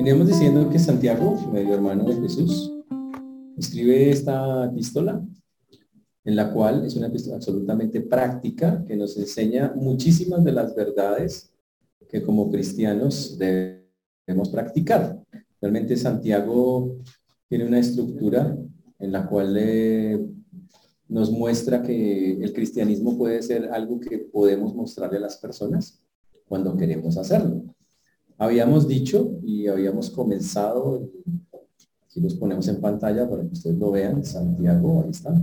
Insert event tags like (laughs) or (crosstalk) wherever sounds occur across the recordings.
Veníamos diciendo que Santiago, medio hermano de Jesús, escribe esta epístola en la cual es una epístola absolutamente práctica que nos enseña muchísimas de las verdades que como cristianos debemos practicar. Realmente Santiago tiene una estructura en la cual nos muestra que el cristianismo puede ser algo que podemos mostrarle a las personas cuando queremos hacerlo. Habíamos dicho y habíamos comenzado, aquí los ponemos en pantalla para que ustedes lo vean, Santiago, ahí está.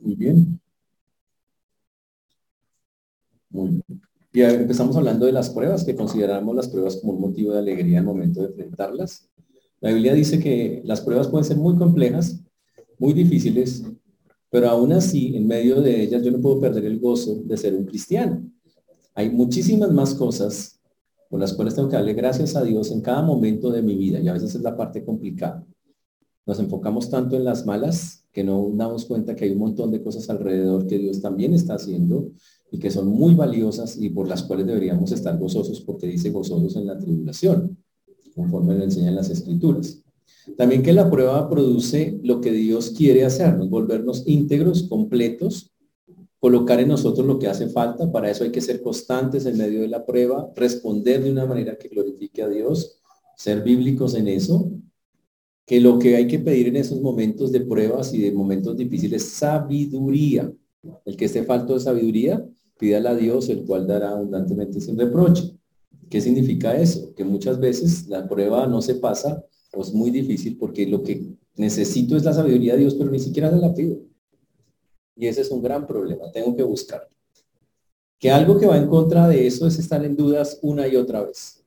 Muy bien. Muy bien. Y empezamos hablando de las pruebas, que consideramos las pruebas como un motivo de alegría al momento de enfrentarlas. La Biblia dice que las pruebas pueden ser muy complejas, muy difíciles, pero aún así, en medio de ellas, yo no puedo perder el gozo de ser un cristiano. Hay muchísimas más cosas por las cuales tengo que darle gracias a Dios en cada momento de mi vida, y a veces es la parte complicada. Nos enfocamos tanto en las malas que no damos cuenta que hay un montón de cosas alrededor que Dios también está haciendo y que son muy valiosas y por las cuales deberíamos estar gozosos porque dice gozosos en la tribulación, conforme lo enseñan las escrituras. También que la prueba produce lo que Dios quiere hacernos, volvernos íntegros, completos, colocar en nosotros lo que hace falta. Para eso hay que ser constantes en medio de la prueba, responder de una manera que glorifique a Dios, ser bíblicos en eso. Que lo que hay que pedir en esos momentos de pruebas y de momentos difíciles, sabiduría. El que esté falto de sabiduría, pídala a Dios, el cual dará abundantemente sin reproche. ¿Qué significa eso? Que muchas veces la prueba no se pasa es muy difícil porque lo que necesito es la sabiduría de Dios, pero ni siquiera se la pido. Y ese es un gran problema, tengo que buscar. Que algo que va en contra de eso es estar en dudas una y otra vez.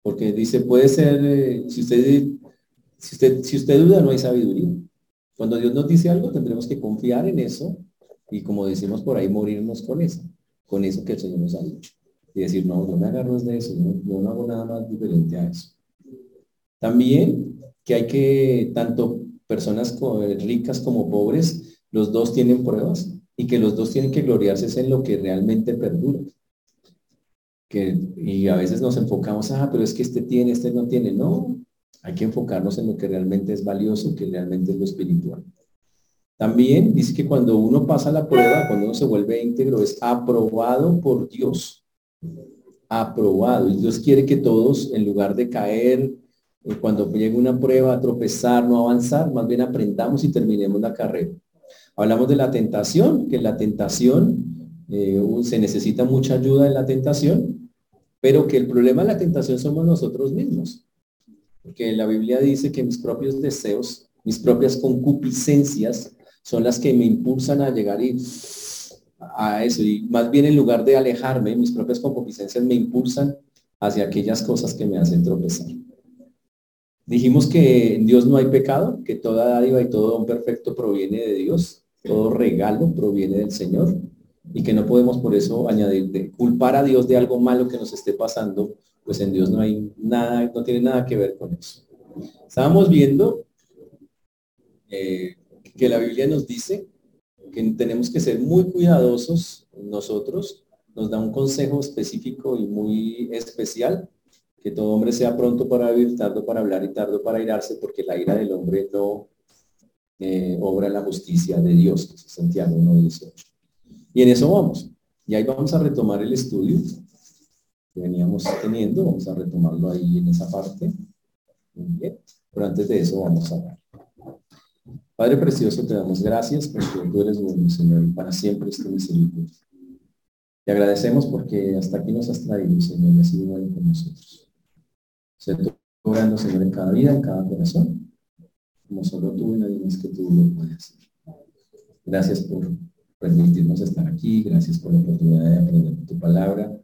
Porque dice, puede ser, eh, si, usted, si, usted, si usted duda, no hay sabiduría. Cuando Dios nos dice algo, tendremos que confiar en eso y como decimos por ahí, morirnos con eso, con eso que el Señor nos ha dicho. Y decir, no, no me agarro de eso, no, no hago nada más diferente a eso. También que hay que, tanto personas ricas como pobres, los dos tienen pruebas y que los dos tienen que gloriarse en lo que realmente perdura. Que, y a veces nos enfocamos, ah, pero es que este tiene, este no tiene. No, hay que enfocarnos en lo que realmente es valioso, que realmente es lo espiritual. También dice que cuando uno pasa la prueba, cuando uno se vuelve íntegro, es aprobado por Dios. Aprobado. Y Dios quiere que todos, en lugar de caer cuando llegue una prueba, a tropezar, no avanzar, más bien aprendamos y terminemos la carrera. Hablamos de la tentación, que la tentación, eh, se necesita mucha ayuda en la tentación, pero que el problema de la tentación somos nosotros mismos. Porque la Biblia dice que mis propios deseos, mis propias concupiscencias son las que me impulsan a llegar a eso. Y más bien en lugar de alejarme, mis propias concupiscencias me impulsan hacia aquellas cosas que me hacen tropezar. Dijimos que en Dios no hay pecado, que toda dádiva y todo don perfecto proviene de Dios, todo regalo proviene del Señor y que no podemos por eso añadir, de culpar a Dios de algo malo que nos esté pasando, pues en Dios no hay nada, no tiene nada que ver con eso. Estábamos viendo eh, que la Biblia nos dice que tenemos que ser muy cuidadosos nosotros, nos da un consejo específico y muy especial que todo hombre sea pronto para vivir, tardo para hablar y tardo para irarse, porque la ira del hombre no eh, obra la justicia de Dios, Santiago 1.18. Y en eso vamos. Y ahí vamos a retomar el estudio que veníamos teniendo, vamos a retomarlo ahí en esa parte. Bien. Pero antes de eso vamos a hablar. Padre Precioso, te damos gracias porque tú eres bueno, Señor, y para siempre es tu misericordia. Te agradecemos porque hasta aquí nos has traído, Señor, y has sido bueno con nosotros. Se orando, Señor, en cada vida, en cada corazón, como solo tú y nadie más que tú lo puedes hacer. Gracias por permitirnos estar aquí, gracias por la oportunidad de aprender tu palabra,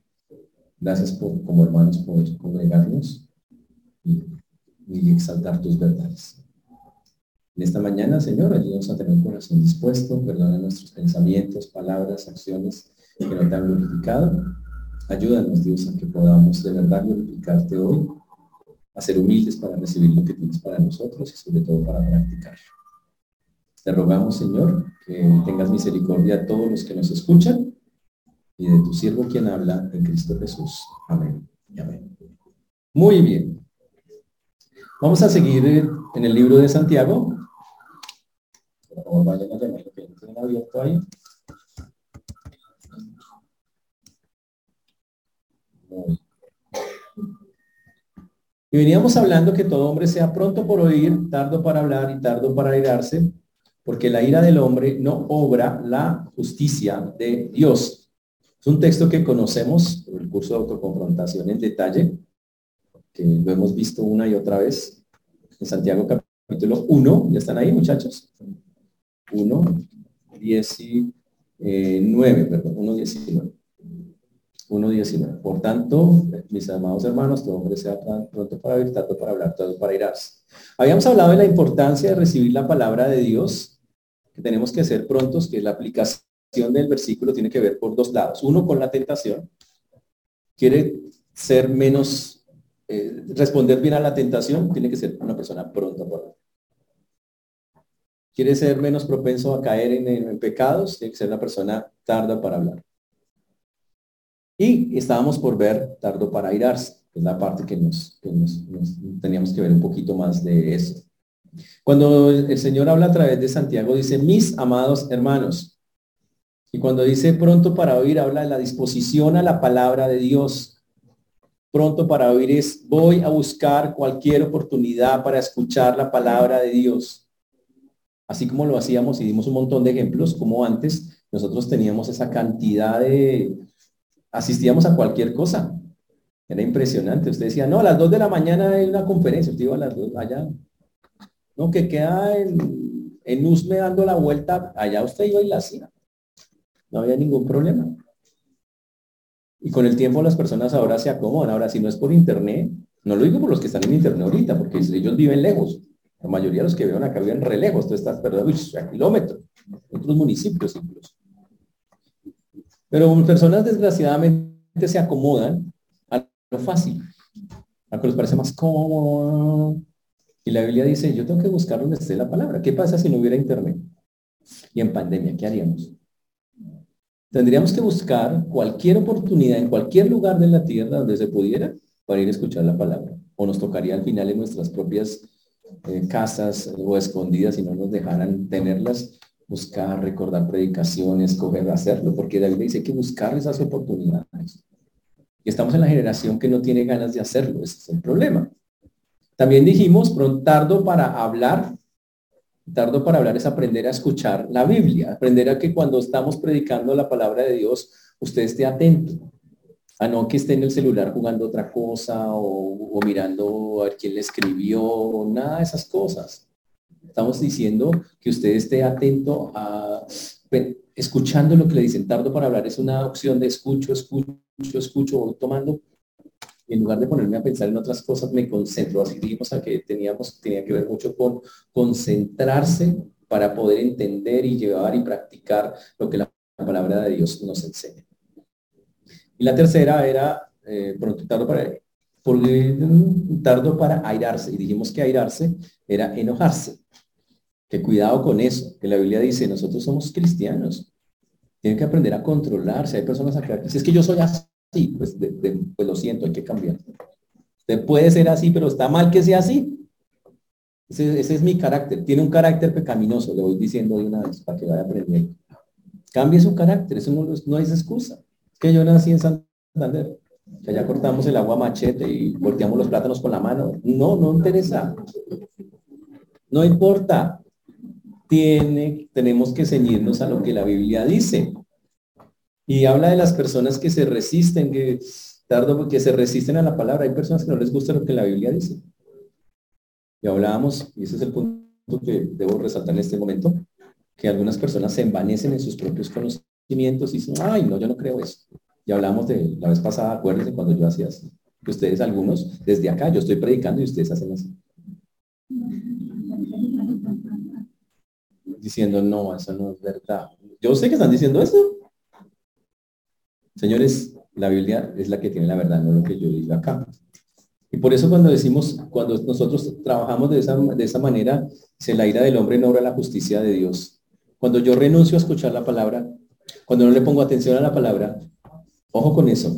gracias por, como hermanos, poder congregarnos y, y exaltar tus verdades. En esta mañana, Señor, ayúdanos a tener un corazón dispuesto, perdona nuestros pensamientos, palabras, acciones que no te han glorificado. Ayúdanos, Dios, a que podamos de verdad glorificarte hoy a ser humildes para recibir lo que tienes para nosotros y sobre todo para practicarlo. Te rogamos, Señor, que tengas misericordia a todos los que nos escuchan y de tu siervo quien habla en Cristo Jesús. Amén y amén. Muy bien. Vamos a seguir en el libro de Santiago. Y veníamos hablando que todo hombre sea pronto por oír, tardo para hablar y tardo para airarse, porque la ira del hombre no obra la justicia de Dios. Es un texto que conocemos el curso de autoconfrontación en detalle, que lo hemos visto una y otra vez en Santiago capítulo 1. ¿Ya están ahí, muchachos? 1, 19, perdón, 1, 19. 1.19. Por tanto, mis amados hermanos, todo hombre sea pronto para oír, tanto para hablar, todo para irarse. Habíamos hablado de la importancia de recibir la palabra de Dios, que tenemos que ser prontos, que la aplicación del versículo tiene que ver por dos lados. Uno con la tentación, quiere ser menos, eh, responder bien a la tentación, tiene que ser una persona pronta para Quiere ser menos propenso a caer en, en pecados, tiene que ser una persona tarda para hablar. Y estábamos por ver tardo para irarse, es la parte que nos, teníamos que ver un poquito más de eso. Cuando el Señor habla a través de Santiago, dice, mis amados hermanos. Y cuando dice pronto para oír, habla de la disposición a la palabra de Dios. Pronto para oír es, voy a buscar cualquier oportunidad para escuchar la palabra de Dios. Así como lo hacíamos y dimos un montón de ejemplos, como antes, nosotros teníamos esa cantidad de, asistíamos a cualquier cosa. Era impresionante. Usted decía, no, a las 2 de la mañana hay una conferencia. Usted iba a las 2 allá. No, que queda en, en Usme dando la vuelta. Allá usted iba y la hacía. No había ningún problema. Y con el tiempo las personas ahora se acomodan. Ahora, si no es por internet, no lo digo por los que están en internet ahorita, porque ellos viven lejos. La mayoría de los que viven acá viven re lejos. Tú estás, perdón, (laughs) a kilómetros. Otros municipios incluso. Pero personas desgraciadamente se acomodan a lo fácil, a lo que les parece más cómodo. Y la Biblia dice, yo tengo que buscar donde esté la palabra. ¿Qué pasa si no hubiera internet? Y en pandemia, ¿qué haríamos? Tendríamos que buscar cualquier oportunidad en cualquier lugar de la tierra donde se pudiera para ir a escuchar la palabra. O nos tocaría al final en nuestras propias eh, casas o escondidas si no nos dejaran tenerlas buscar, recordar predicaciones, coger, hacerlo, porque David dice que buscar esas oportunidades. Y estamos en la generación que no tiene ganas de hacerlo, ese es el problema. También dijimos, tardo para hablar, tardo para hablar es aprender a escuchar la Biblia, aprender a que cuando estamos predicando la palabra de Dios, usted esté atento, a no que esté en el celular jugando otra cosa o, o mirando a ver quién le escribió, nada de esas cosas. Estamos diciendo que usted esté atento a escuchando lo que le dicen. Tardo para hablar es una opción de escucho, escucho, escucho, voy tomando. En lugar de ponerme a pensar en otras cosas, me concentro. Así dijimos a que teníamos, tenía que ver mucho con concentrarse para poder entender y llevar y practicar lo que la palabra de Dios nos enseña. Y la tercera era, eh, pronto tardo para, por, tardo para airarse. Y dijimos que airarse era enojarse. Que cuidado con eso, que la Biblia dice, nosotros somos cristianos. Tienen que aprender a controlarse. Hay personas acá que dicen, es que yo soy así, pues, pues lo siento, hay que cambiar. Usted puede ser así, pero está mal que sea así. Ese, es mi carácter. Tiene un carácter pecaminoso, le voy diciendo de una vez para que vaya aprendiendo. Cambie su carácter, eso no, no es excusa. Es que yo nací en Santander, que allá cortamos el agua machete y volteamos los plátanos con la mano. No, no interesa. No importa tiene, tenemos que ceñirnos a lo que la Biblia dice. Y habla de las personas que se resisten, que tardo, que se resisten a la palabra. Hay personas que no les gusta lo que la Biblia dice. Y hablábamos, y ese es el punto que debo resaltar en este momento, que algunas personas se envanecen en sus propios conocimientos y dicen, ay, no, yo no creo eso. Y hablamos de la vez pasada, acuérdense cuando yo hacía así. Ustedes algunos, desde acá, yo estoy predicando y ustedes hacen así. Diciendo, no, eso no es verdad. Yo sé que están diciendo eso. Señores, la Biblia es la que tiene la verdad, no lo que yo digo acá. Y por eso cuando decimos, cuando nosotros trabajamos de esa, de esa manera, se la ira del hombre no obra la justicia de Dios. Cuando yo renuncio a escuchar la palabra, cuando no le pongo atención a la palabra, ojo con eso.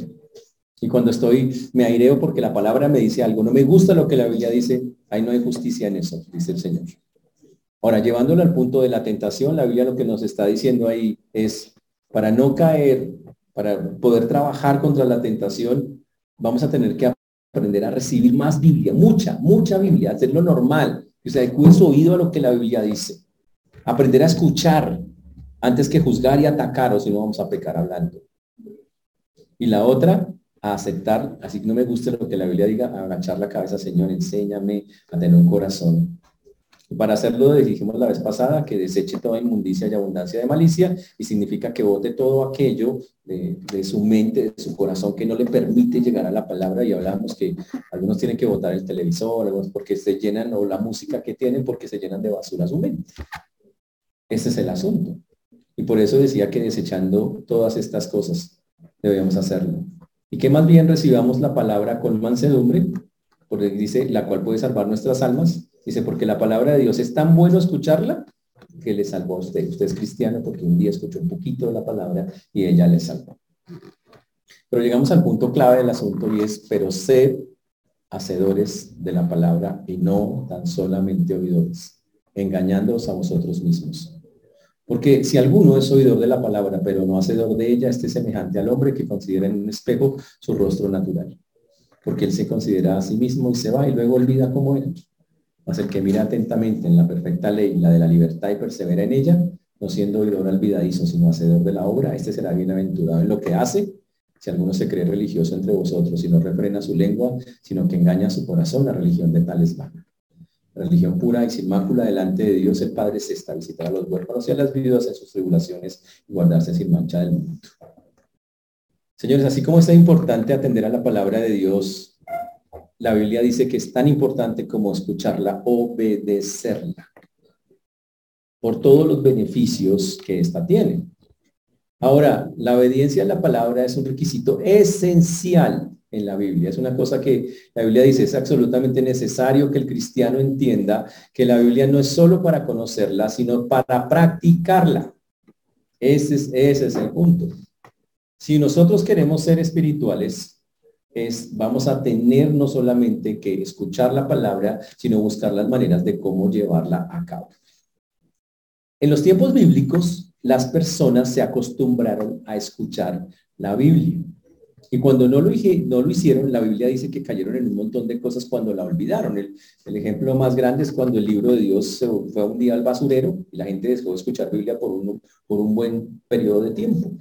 Y cuando estoy, me aireo porque la palabra me dice algo, no me gusta lo que la Biblia dice, ahí no hay justicia en eso, dice el Señor. Ahora, llevándolo al punto de la tentación, la Biblia lo que nos está diciendo ahí es, para no caer, para poder trabajar contra la tentación, vamos a tener que aprender a recibir más Biblia, mucha, mucha Biblia, hacerlo normal, o sea, cuide su oído a lo que la Biblia dice. Aprender a escuchar antes que juzgar y atacar, o si no vamos a pecar hablando. Y la otra, a aceptar, así que no me gusta lo que la Biblia diga, agachar la cabeza, Señor, enséñame a tener un corazón. Para hacerlo, dijimos la vez pasada que deseche toda inmundicia y abundancia de malicia, y significa que vote todo aquello de, de, su mente, de su corazón, que no le permite llegar a la palabra. Y hablamos que algunos tienen que votar el televisor, algunos porque se llenan, o la música que tienen, porque se llenan de basura su mente. Ese es el asunto. Y por eso decía que desechando todas estas cosas, debemos hacerlo. Y que más bien recibamos la palabra con mansedumbre, porque dice, la cual puede salvar nuestras almas. Dice, porque la palabra de Dios es tan bueno escucharla que le salvó a usted. Usted es cristiano porque un día escuchó un poquito de la palabra y ella le salvó. Pero llegamos al punto clave del asunto y es, pero sed hacedores de la palabra y no tan solamente oidores, engañándoos a vosotros mismos. Porque si alguno es oidor de la palabra, pero no hacedor de ella, esté semejante al hombre que considera en un espejo su rostro natural. Porque él se considera a sí mismo y se va y luego olvida cómo era. Mas el que mira atentamente en la perfecta ley, la de la libertad y persevera en ella, no siendo oidor olvidadizo, sino hacedor de la obra, este será bienaventurado en lo que hace. Si alguno se cree religioso entre vosotros y no refrena su lengua, sino que engaña su corazón, la religión de tales vana religión pura y sin mácula delante de Dios el Padre se está visitar a los huérfanos y a las viudas en sus tribulaciones y guardarse sin mancha del mundo. Señores, así como es importante atender a la palabra de Dios, la Biblia dice que es tan importante como escucharla, obedecerla, por todos los beneficios que ésta tiene. Ahora, la obediencia a la palabra es un requisito esencial en la Biblia. Es una cosa que la Biblia dice, es absolutamente necesario que el cristiano entienda que la Biblia no es solo para conocerla, sino para practicarla. Ese es, ese es el punto. Si nosotros queremos ser espirituales, es, vamos a tener no solamente que escuchar la palabra, sino buscar las maneras de cómo llevarla a cabo. En los tiempos bíblicos, las personas se acostumbraron a escuchar la Biblia. Y cuando no lo, hicieron, la Biblia dice que cayeron en un montón de cosas cuando la olvidaron. El, ejemplo más grande es cuando el libro de Dios se fue un día al basurero y la gente dejó de escuchar Biblia por un, por un buen periodo de tiempo.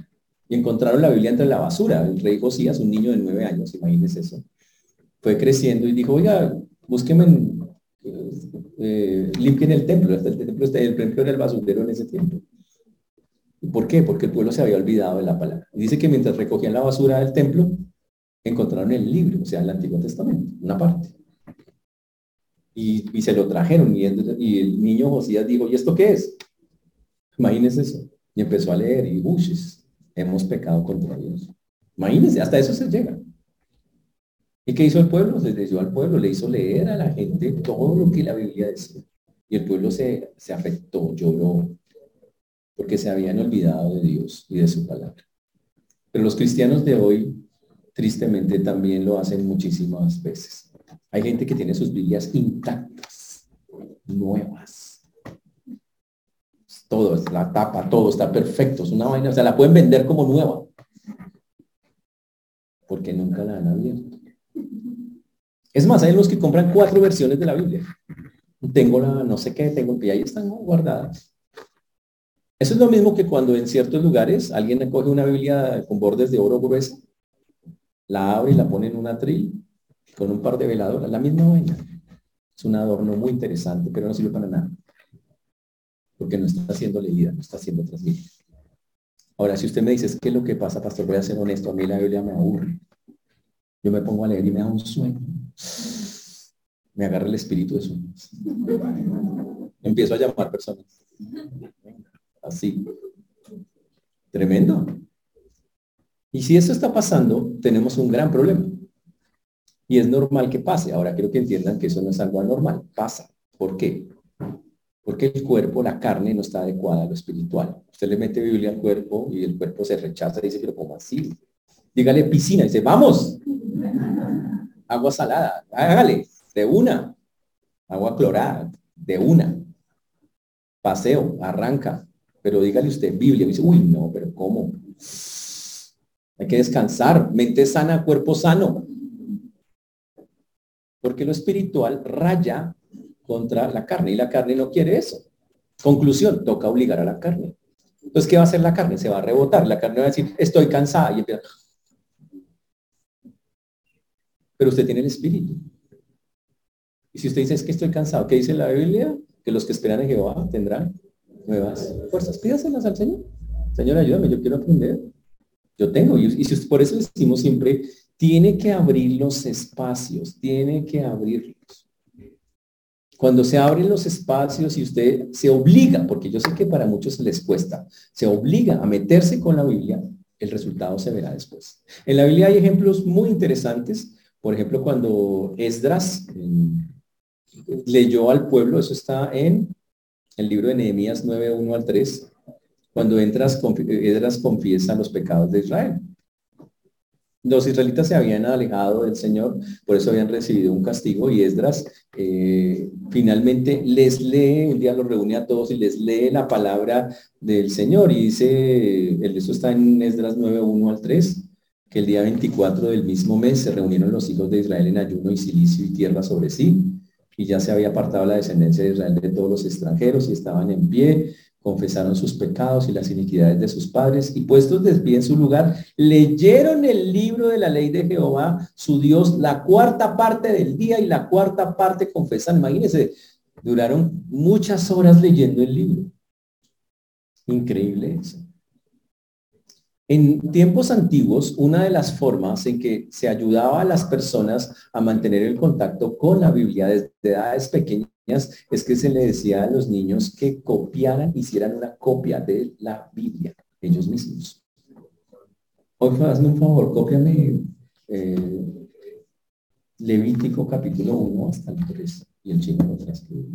Y encontraron la Biblia entre la basura. El rey Josías, un niño de nueve años, imagínense eso, fue creciendo y dijo, oiga, búsqueme, eh, limpien el templo. El templo, el templo era el basurero en ese tiempo. ¿Por qué? Porque el pueblo se había olvidado de la palabra. Y dice que mientras recogían la basura del templo, encontraron el libro, o sea, el Antiguo Testamento, una parte. Y, se lo trajeron y el, niño Josías dijo, ¿y esto qué es? Imagínense eso. Y empezó a leer y, buches, hemos pecado contra Dios. Imagínense, hasta eso se llega. ¿Y qué hizo el pueblo? Se dio al pueblo, le hizo leer a la gente todo lo que la Biblia decía. Y el pueblo se, se afectó, lloró, porque se habían olvidado de Dios y de su palabra. Pero los cristianos de hoy, tristemente, también lo hacen muchísimas veces. Hay gente que tiene sus Biblias intactas, nuevas. Todo, la tapa, todo está perfecto, es una vaina, o sea, la pueden vender como nueva. Porque nunca la han abierto. Es más, hay los que compran cuatro versiones de la Biblia. Tengo la no sé qué, tengo que ahí están guardadas. Eso es lo mismo que cuando en ciertos lugares alguien coge una Biblia con bordes de oro grueso, la abre y la pone en una tril con un par de veladoras, la misma vaina. Es un adorno muy interesante, pero no sirve para nada. Porque no está siendo leída, no está siendo transmitida. Ahora, si usted me dice, ¿qué es lo que pasa, pastor? Voy a ser honesto, a mí la Biblia me aburre. Yo me pongo a leer y me da un sueño. Me agarra el espíritu de sueños. Empiezo a llamar personas. Así. Tremendo. Y si eso está pasando, tenemos un gran problema. Y es normal que pase. Ahora quiero que entiendan que eso no es algo anormal. Pasa. ¿Por qué? Porque el cuerpo, la carne, no está adecuada a lo espiritual. Usted le mete Biblia al cuerpo y el cuerpo se rechaza y dice, pero ¿cómo así? Dígale piscina. Dice, vamos. Agua salada. Hágale. De una. Agua clorada. De una. Paseo. Arranca. Pero dígale usted Biblia. Dice, uy, no, pero ¿cómo? Hay que descansar. Mente sana, cuerpo sano. Porque lo espiritual raya contra la carne y la carne no quiere eso. Conclusión, toca obligar a la carne. Entonces, ¿qué va a hacer la carne? Se va a rebotar. La carne va a decir, estoy cansada y empieza. Pero usted tiene el espíritu. Y si usted dice, es que estoy cansado, ¿qué dice la Biblia? Que los que esperan en Jehová tendrán nuevas fuerzas. Pídaselas al Señor. Señor, ayúdame, yo quiero aprender. Yo tengo. Y, y por eso decimos siempre, tiene que abrir los espacios, tiene que abrirlos. Cuando se abren los espacios y usted se obliga, porque yo sé que para muchos les cuesta, se obliga a meterse con la Biblia, el resultado se verá después. En la Biblia hay ejemplos muy interesantes. Por ejemplo, cuando Esdras leyó al pueblo, eso está en el libro de Nehemías 9, 1 al 3, cuando entras, Esdras confiesa los pecados de Israel. Los israelitas se habían alejado del Señor, por eso habían recibido un castigo y Esdras eh, finalmente les lee, un día los reúne a todos y les lee la palabra del Señor y dice, eso está en Esdras 9, 1 al 3, que el día 24 del mismo mes se reunieron los hijos de Israel en ayuno y silicio y tierra sobre sí, y ya se había apartado la descendencia de Israel de todos los extranjeros y estaban en pie confesaron sus pecados y las iniquidades de sus padres y puestos de pie en su lugar, leyeron el libro de la ley de Jehová, su Dios, la cuarta parte del día y la cuarta parte confesan. Imagínense, duraron muchas horas leyendo el libro. Increíble eso. En tiempos antiguos, una de las formas en que se ayudaba a las personas a mantener el contacto con la Biblia desde edades pequeñas es que se le decía a los niños que copiaran, hicieran una copia de la Biblia, ellos mismos. Hoy hazme un favor, cópiame eh, Levítico capítulo 1 hasta el 3 y el chino lo transcribe.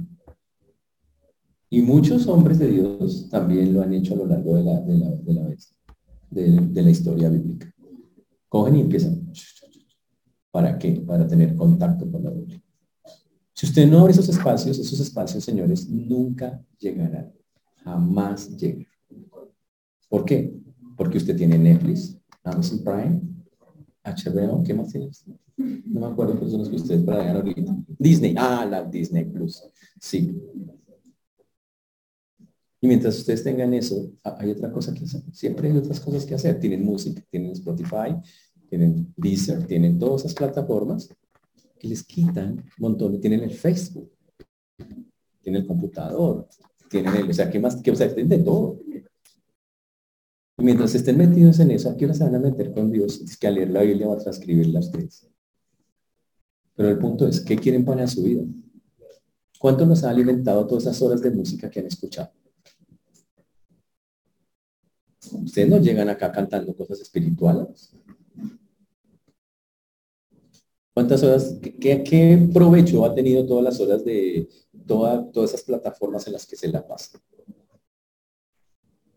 Y muchos hombres de Dios también lo han hecho a lo largo de la, de la, de vez, de la historia bíblica. Cogen y empiezan. ¿Para qué? Para tener contacto con la Biblia. Si usted no abre esos espacios, esos espacios, señores, nunca llegarán. Jamás llegan. ¿Por qué? Porque usted tiene Netflix, Amazon Prime, HBO, ¿qué más tiene No me acuerdo cuáles son los que ustedes para ahorita. Disney, ah, la Disney Plus. Sí. Y mientras ustedes tengan eso, hay otra cosa que hacer. Siempre hay otras cosas que hacer. Tienen música, tienen Spotify, tienen Deezer, tienen todas esas plataformas les quitan montones, tienen el Facebook, tienen el computador, tienen el, o sea, ¿qué más? Que, o sea, de todo. Y mientras estén metidos en eso, ¿a qué hora se van a meter con Dios? Es que a leer la Biblia o a transcribirla ustedes. Pero el punto es, ¿qué quieren para su vida? ¿Cuánto nos ha alimentado todas esas horas de música que han escuchado? Ustedes no llegan acá cantando cosas espirituales. ¿Cuántas horas, qué, provecho ha tenido todas las horas de todas esas plataformas en las que se la pasa?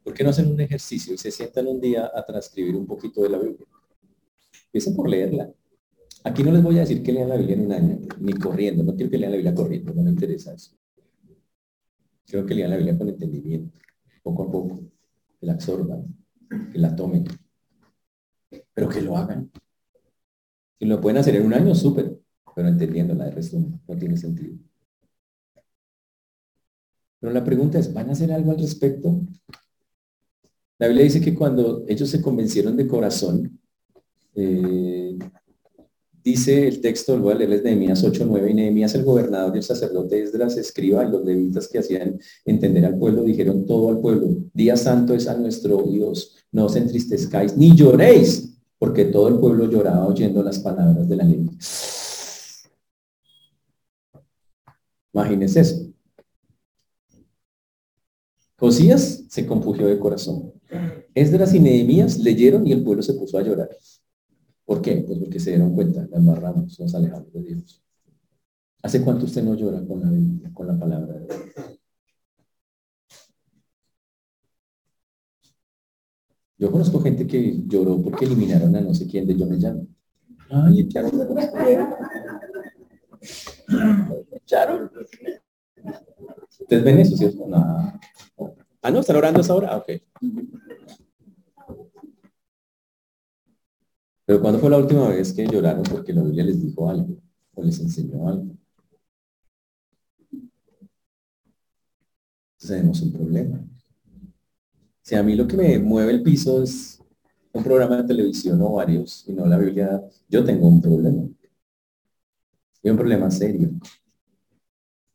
¿Por qué no hacen un ejercicio y se sientan un día a transcribir un poquito de la Biblia? Empiecen por leerla. Aquí no les voy a decir que lean la Biblia en un año, ni corriendo. No quiero que lean la Biblia corriendo, no me interesa eso. Quiero que lean la Biblia con entendimiento, poco a poco, que la absorban, que la tomen, pero que lo hagan. Si lo pueden hacer en un año, súper, pero entendiéndola, de resto no tiene sentido. Pero la pregunta es, ¿van a hacer algo al respecto? La Biblia dice que cuando ellos se convencieron de corazón, eh, dice el texto, a leerles Nehemías 8.9, y Nehemías el gobernador y el sacerdote Esdras escriba y los levitas que hacían entender al pueblo dijeron todo al pueblo, día santo es a nuestro Dios, no os entristezcáis ni lloréis, porque todo el pueblo lloraba oyendo las palabras de la ley. Imagínense eso. Josías se confugió de corazón. Esdras y Nehemías leyeron y el pueblo se puso a llorar. ¿Por qué? Pues porque se dieron cuenta, la embarramos, nos alejamos de Dios. ¿Hace cuánto usted no llora con la, con la palabra de Dios? Yo conozco gente que lloró porque eliminaron a no sé quién de Yo Me Llamo. Ay, echaron echaron. ¿Ustedes ven eso, cierto? No. Ah, no, ¿están orando esa hora? Ah, ok. Pero ¿cuándo fue la última vez que lloraron porque la Biblia les dijo algo o les enseñó algo? Entonces tenemos un problema. Si a mí lo que me mueve el piso es un programa de televisión o varios y no la Biblia, yo tengo un problema. Y un problema serio.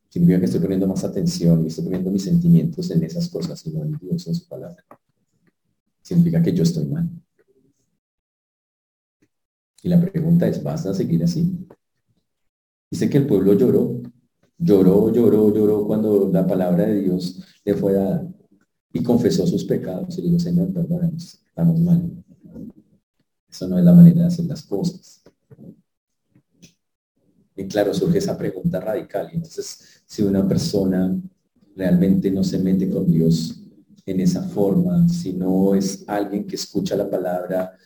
Significa que estoy poniendo más atención y estoy poniendo mis sentimientos en esas cosas y no en Dios, en su palabra. Significa que yo estoy mal. Y la pregunta es, ¿vas a seguir así? Dice que el pueblo lloró, lloró, lloró, lloró cuando la palabra de Dios le fue dada y confesó sus pecados y dijo, Señor, perdónanos, estamos mal. Eso no es la manera de hacer las cosas. Y claro, surge esa pregunta radical. Entonces, si una persona realmente no se mete con Dios en esa forma, si no es alguien que escucha la palabra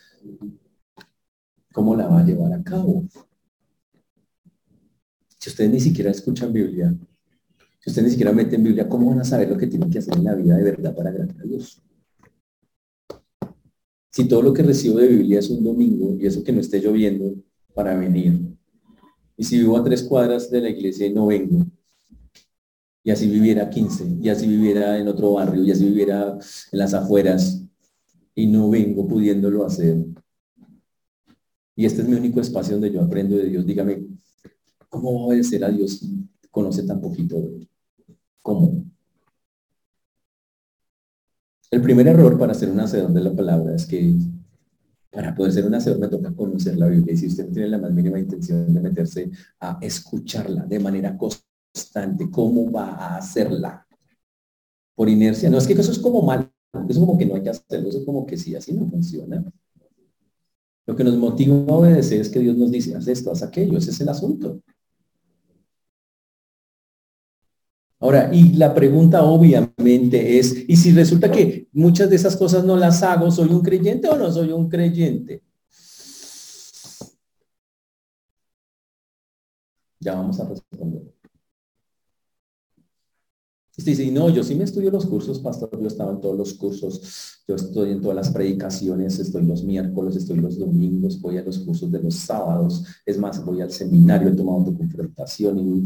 ¿cómo la va a llevar a cabo? Si ustedes ni siquiera escuchan Biblia, si ustedes ni siquiera meten Biblia, ¿cómo van a saber lo que tienen que hacer en la vida de verdad para agradar a Dios? Si todo lo que recibo de Biblia es un domingo y eso que no esté lloviendo para venir, y si vivo a tres cuadras de la iglesia y no vengo, y así viviera 15, y así viviera en otro barrio, y así viviera en las afueras, y no vengo pudiéndolo hacer, y este es mi único espacio donde yo aprendo de Dios. Dígame, ¿cómo va a obedecer a Dios si conoce tan poquito de El primer error para ser un hacedor de la palabra es que para poder ser un hacedor me toca conocer la Biblia. Y si usted tiene la más mínima intención de meterse a escucharla de manera constante, ¿cómo va a hacerla? Por inercia. No, es que eso es como mal. Eso es como que no hay que hacerlo. Eso es como que sí, así no funciona. Lo que nos motiva a obedecer es que Dios nos dice, haz esto, haz aquello, ese es el asunto. Ahora, y la pregunta obviamente es, ¿y si resulta que muchas de esas cosas no las hago, soy un creyente o no soy un creyente? Ya vamos a responder. Usted dice, no, yo sí me estudio los cursos, pastor, yo estaba en todos los cursos, yo estoy en todas las predicaciones, estoy los miércoles, estoy los domingos, voy a los cursos de los sábados, es más, voy al seminario, he tomado confrontación y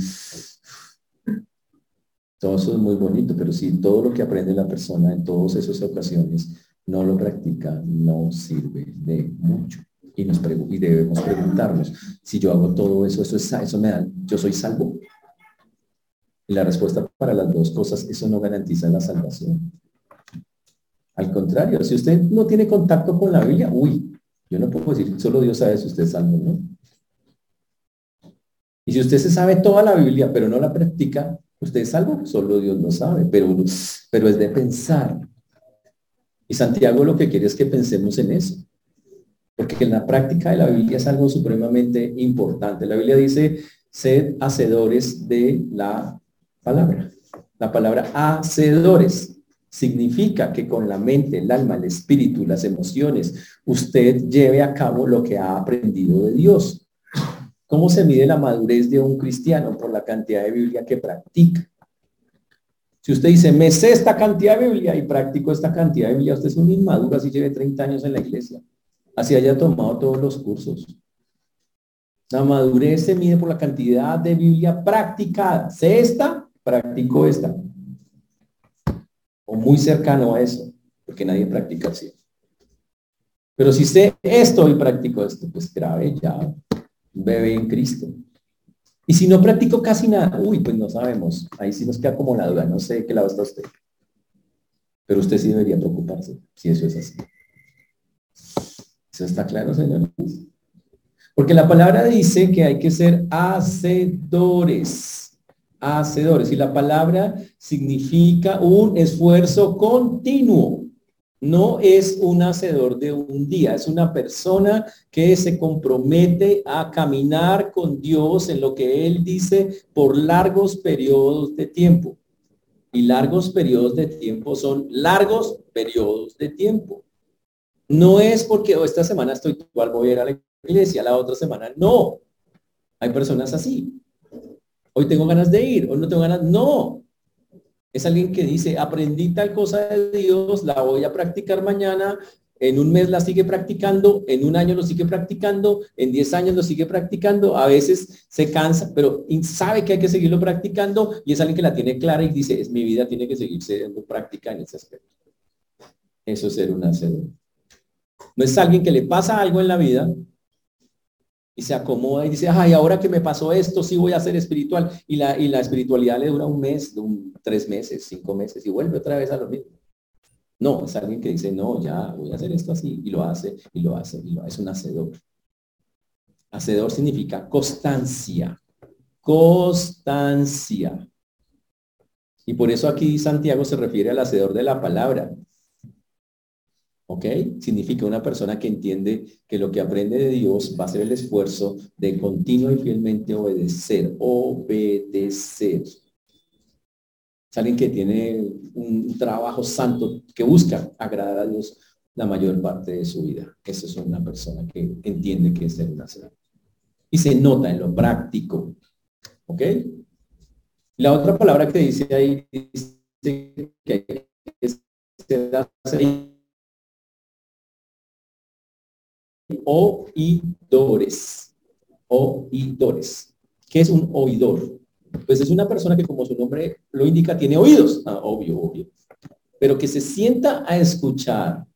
todo eso es muy bonito, pero si todo lo que aprende la persona en todas esas ocasiones no lo practica, no sirve de mucho. Y, nos y debemos preguntarnos, si yo hago todo eso, eso, es, eso me da, yo soy salvo. Y la respuesta para las dos cosas, eso no garantiza la salvación. Al contrario, si usted no tiene contacto con la Biblia, uy, yo no puedo decir, solo Dios sabe si usted es salvo, ¿no? Y si usted se sabe toda la Biblia, pero no la practica, usted es salvo, solo Dios lo sabe, pero, pero es de pensar. Y Santiago lo que quiere es que pensemos en eso. Porque en la práctica de la Biblia es algo supremamente importante. La Biblia dice, sed hacedores de la palabra. La palabra hacedores significa que con la mente, el alma, el espíritu, las emociones, usted lleve a cabo lo que ha aprendido de Dios. ¿Cómo se mide la madurez de un cristiano? Por la cantidad de Biblia que practica. Si usted dice, me sé esta cantidad de Biblia y practico esta cantidad de Biblia, usted es un inmaduro, así lleve 30 años en la iglesia. Así haya tomado todos los cursos. La madurez se mide por la cantidad de Biblia practicada. Sé esta, practico esta. O muy cercano a eso, porque nadie practica así. Pero si sé esto y practico esto, pues grave ya, bebé en Cristo. Y si no practico casi nada, uy, pues no sabemos. Ahí sí nos queda como la duda, no sé qué lado está usted. Pero usted sí debería preocuparse, si eso es así. ¿Eso está claro, señores? Porque la palabra dice que hay que ser hacedores hacedores. Y la palabra significa un esfuerzo continuo. No es un hacedor de un día, es una persona que se compromete a caminar con Dios en lo que Él dice por largos periodos de tiempo. Y largos periodos de tiempo son largos periodos de tiempo. No es porque oh, esta semana estoy igual, voy a ir a la iglesia, la otra semana no. Hay personas así. Hoy tengo ganas de ir, hoy no tengo ganas. No. Es alguien que dice, aprendí tal cosa de Dios, la voy a practicar mañana, en un mes la sigue practicando, en un año lo sigue practicando, en 10 años lo sigue practicando, a veces se cansa, pero sabe que hay que seguirlo practicando y es alguien que la tiene clara y dice, es mi vida tiene que seguir siendo práctica en ese aspecto. Eso es ser un hacedor. No es alguien que le pasa algo en la vida y se acomoda y dice, ay, ahora que me pasó esto, sí voy a ser espiritual. Y la, y la espiritualidad le dura un mes, un, tres meses, cinco meses y vuelve otra vez a lo mismo. No, es alguien que dice, no, ya voy a hacer esto así y lo hace y lo hace y lo hace. Es un hacedor. Hacedor significa constancia. Constancia. Y por eso aquí Santiago se refiere al hacedor de la palabra. ¿Ok? Significa una persona que entiende que lo que aprende de Dios va a ser el esfuerzo de continuo y fielmente obedecer, obedecer. Es alguien que tiene un trabajo santo, que busca agradar a Dios la mayor parte de su vida. Esa es una persona que entiende que es ser una Y se nota en lo práctico. ¿Ok? La otra palabra que dice ahí dice que ser oidores. Oidores. ¿Qué es un oidor? Pues es una persona que como su nombre lo indica, tiene oídos. Ah, obvio, obvio. Pero que se sienta a escuchar.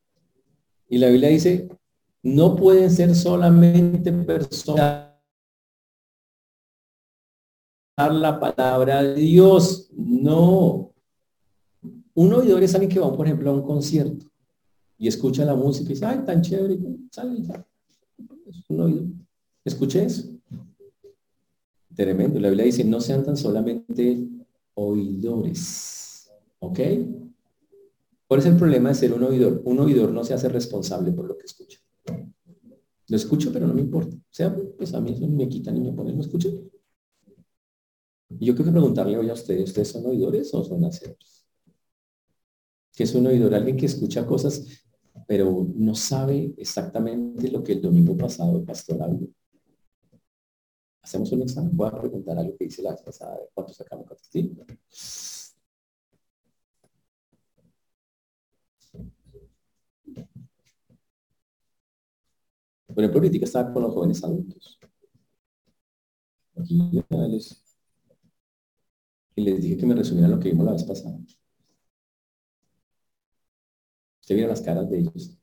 Y la Biblia dice, no pueden ser solamente personas la palabra de Dios. No. Un oidor es alguien que va, por ejemplo, a un concierto y escucha la música y dice, ay, tan chévere, sale ya. Oído. Escuché eso. Tremendo. La Biblia dice, no sean tan solamente oidores. ¿Ok? ¿Cuál es el problema de ser un oidor? Un oidor no se hace responsable por lo que escucha. Lo escucho, pero no me importa. O sea, pues a mí eso me quita ni me pone, ¿lo escucho? Y yo quiero preguntarle hoy a ustedes, ¿ustedes son oidores o son hacedores? ¿Qué es un oidor? Alguien que escucha cosas pero no sabe exactamente lo que el domingo pasado el pastor habló. Hacemos un examen. Voy a preguntar algo que dice la vez pasada. ¿Cuánto sacamos? ¿Sí? Por ejemplo, ahorita estaba con los jóvenes adultos. Y les dije que me resumieran lo que vimos la vez pasada. Usted vio las caras de ellos.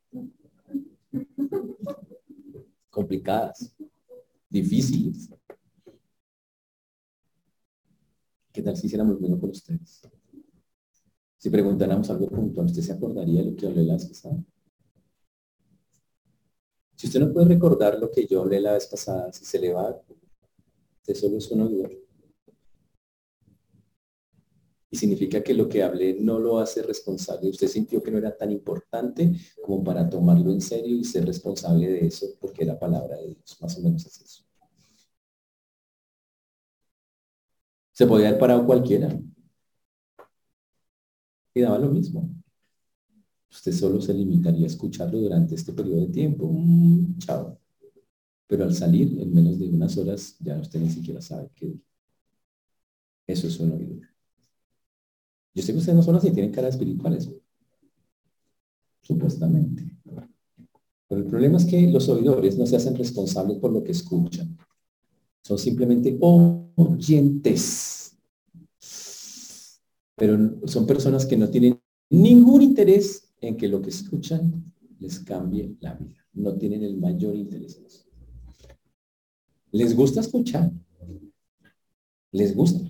Complicadas, difíciles. ¿Qué tal si hiciéramos lo mismo con ustedes? Si preguntáramos algo puntual, ¿usted se acordaría de lo que hablé la vez pasada? Si usted no puede recordar lo que yo hablé la vez pasada, si se le va, usted solo es un oidor. Y significa que lo que hablé no lo hace responsable. Usted sintió que no era tan importante como para tomarlo en serio y ser responsable de eso porque era palabra de Dios. Más o menos es eso. Se podía haber parado cualquiera. Y daba lo mismo. Usted solo se limitaría a escucharlo durante este periodo de tiempo. Mm, chao. Pero al salir, en menos de unas horas, ya usted ni siquiera sabe qué. Eso es un oído. Yo sé que ustedes no son así, tienen cara espirituales. Supuestamente. Pero el problema es que los oidores no se hacen responsables por lo que escuchan. Son simplemente oyentes. Pero son personas que no tienen ningún interés en que lo que escuchan les cambie la vida. No tienen el mayor interés en eso. Les gusta escuchar. Les gusta.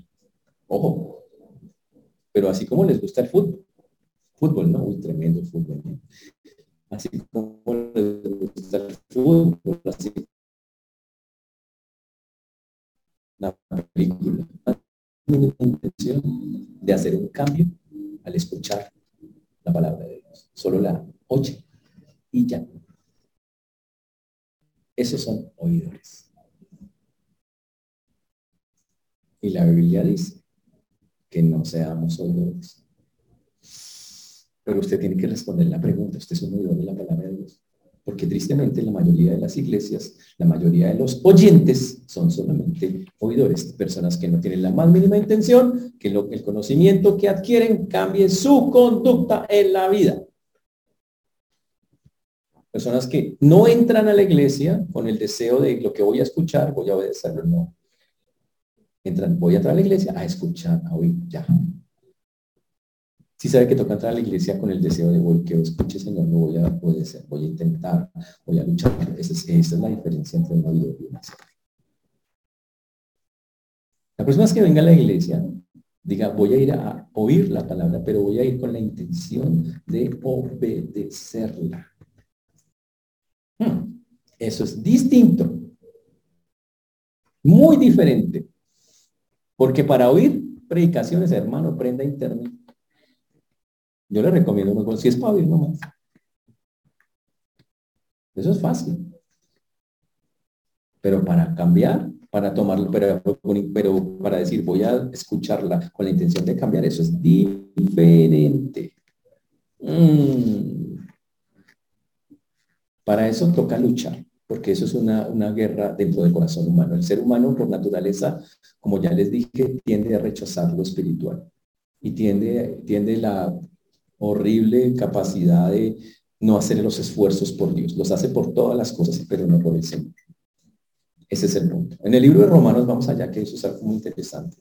Ojo, pero así como les gusta el fútbol, fútbol, ¿no? Un tremendo fútbol. Así como les gusta el fútbol, así la película la intención de hacer un cambio al escuchar la palabra de Dios. Solo la oye y ya. Esos son oidores. Y la Biblia dice que no seamos oidores. Pero usted tiene que responder la pregunta. ¿Usted es un oidor de la palabra de Dios? porque tristemente la mayoría de las iglesias, la mayoría de los oyentes son solamente oidores, personas que no tienen la más mínima intención que el conocimiento que adquieren cambie su conducta en la vida. Personas que no entran a la iglesia con el deseo de lo que voy a escuchar, voy a obedecerlo, no. Entran, voy a entrar a la iglesia a escuchar, a oír, ya. Si sabe que toca entrar a la iglesia con el deseo de voy, que escuche, Señor, no voy a obedecer, voy a intentar, voy a luchar. Esa es, es la diferencia entre una vida y una La próxima vez que venga a la iglesia, diga, voy a ir a oír la palabra, pero voy a ir con la intención de obedecerla. Hmm, eso es distinto. Muy diferente. Porque para oír predicaciones, hermano, prenda internet. Yo le recomiendo, si es para oír nomás. Eso es fácil. Pero para cambiar, para tomarlo, pero, pero para decir voy a escucharla con la intención de cambiar, eso es diferente. Mm. Para eso toca luchar, porque eso es una, una, guerra dentro del corazón humano. El ser humano, por naturaleza, como ya les dije, tiende a rechazar lo espiritual y tiende, tiende la horrible capacidad de no hacer los esfuerzos por Dios. Los hace por todas las cosas, pero no por el Señor. Ese es el punto. En el libro de Romanos vamos allá, que eso es algo muy interesante.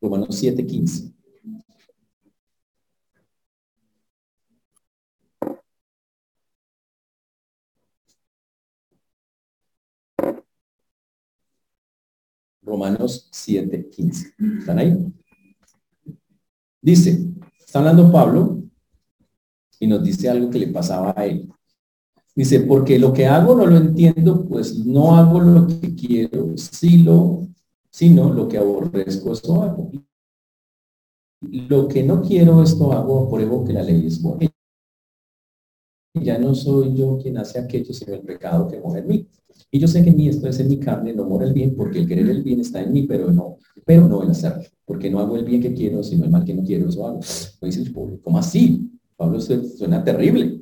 Romanos 7:15. Romanos 7:15. ¿Están ahí? Dice, Está hablando Pablo y nos dice algo que le pasaba a él. Dice, porque lo que hago no lo entiendo, pues no hago lo que quiero, sino, sino lo que aborrezco, eso hago. Lo que no quiero, esto hago, pruebo que la ley es buena. Ya no soy yo quien hace aquello, sino el pecado que mora en mí. Y yo sé que mí esto es en mi carne, no mora el bien, porque el querer el bien está en mí, pero no, pero no el hacerlo porque no hago el bien que quiero, sino el mal que no quiero, eso hago. ¿cómo así? Pablo suena terrible,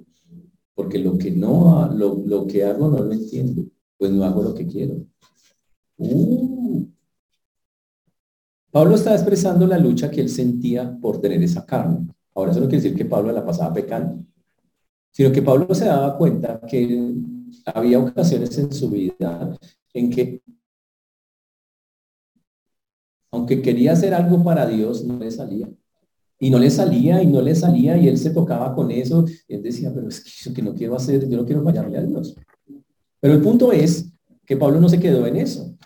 porque lo que no, lo, lo, que hago no lo entiendo, pues no hago lo que quiero. Uh. Pablo está expresando la lucha que él sentía por tener esa carne. Ahora eso no quiere decir que Pablo la pasaba pecando, sino que Pablo se daba cuenta que había ocasiones en su vida en que aunque quería hacer algo para Dios, no le salía. Y no le salía y no le salía y él se tocaba con eso. Y él decía, pero es que no quiero hacer, yo no quiero fallarle a Dios. Pero el punto es que Pablo no se quedó en eso,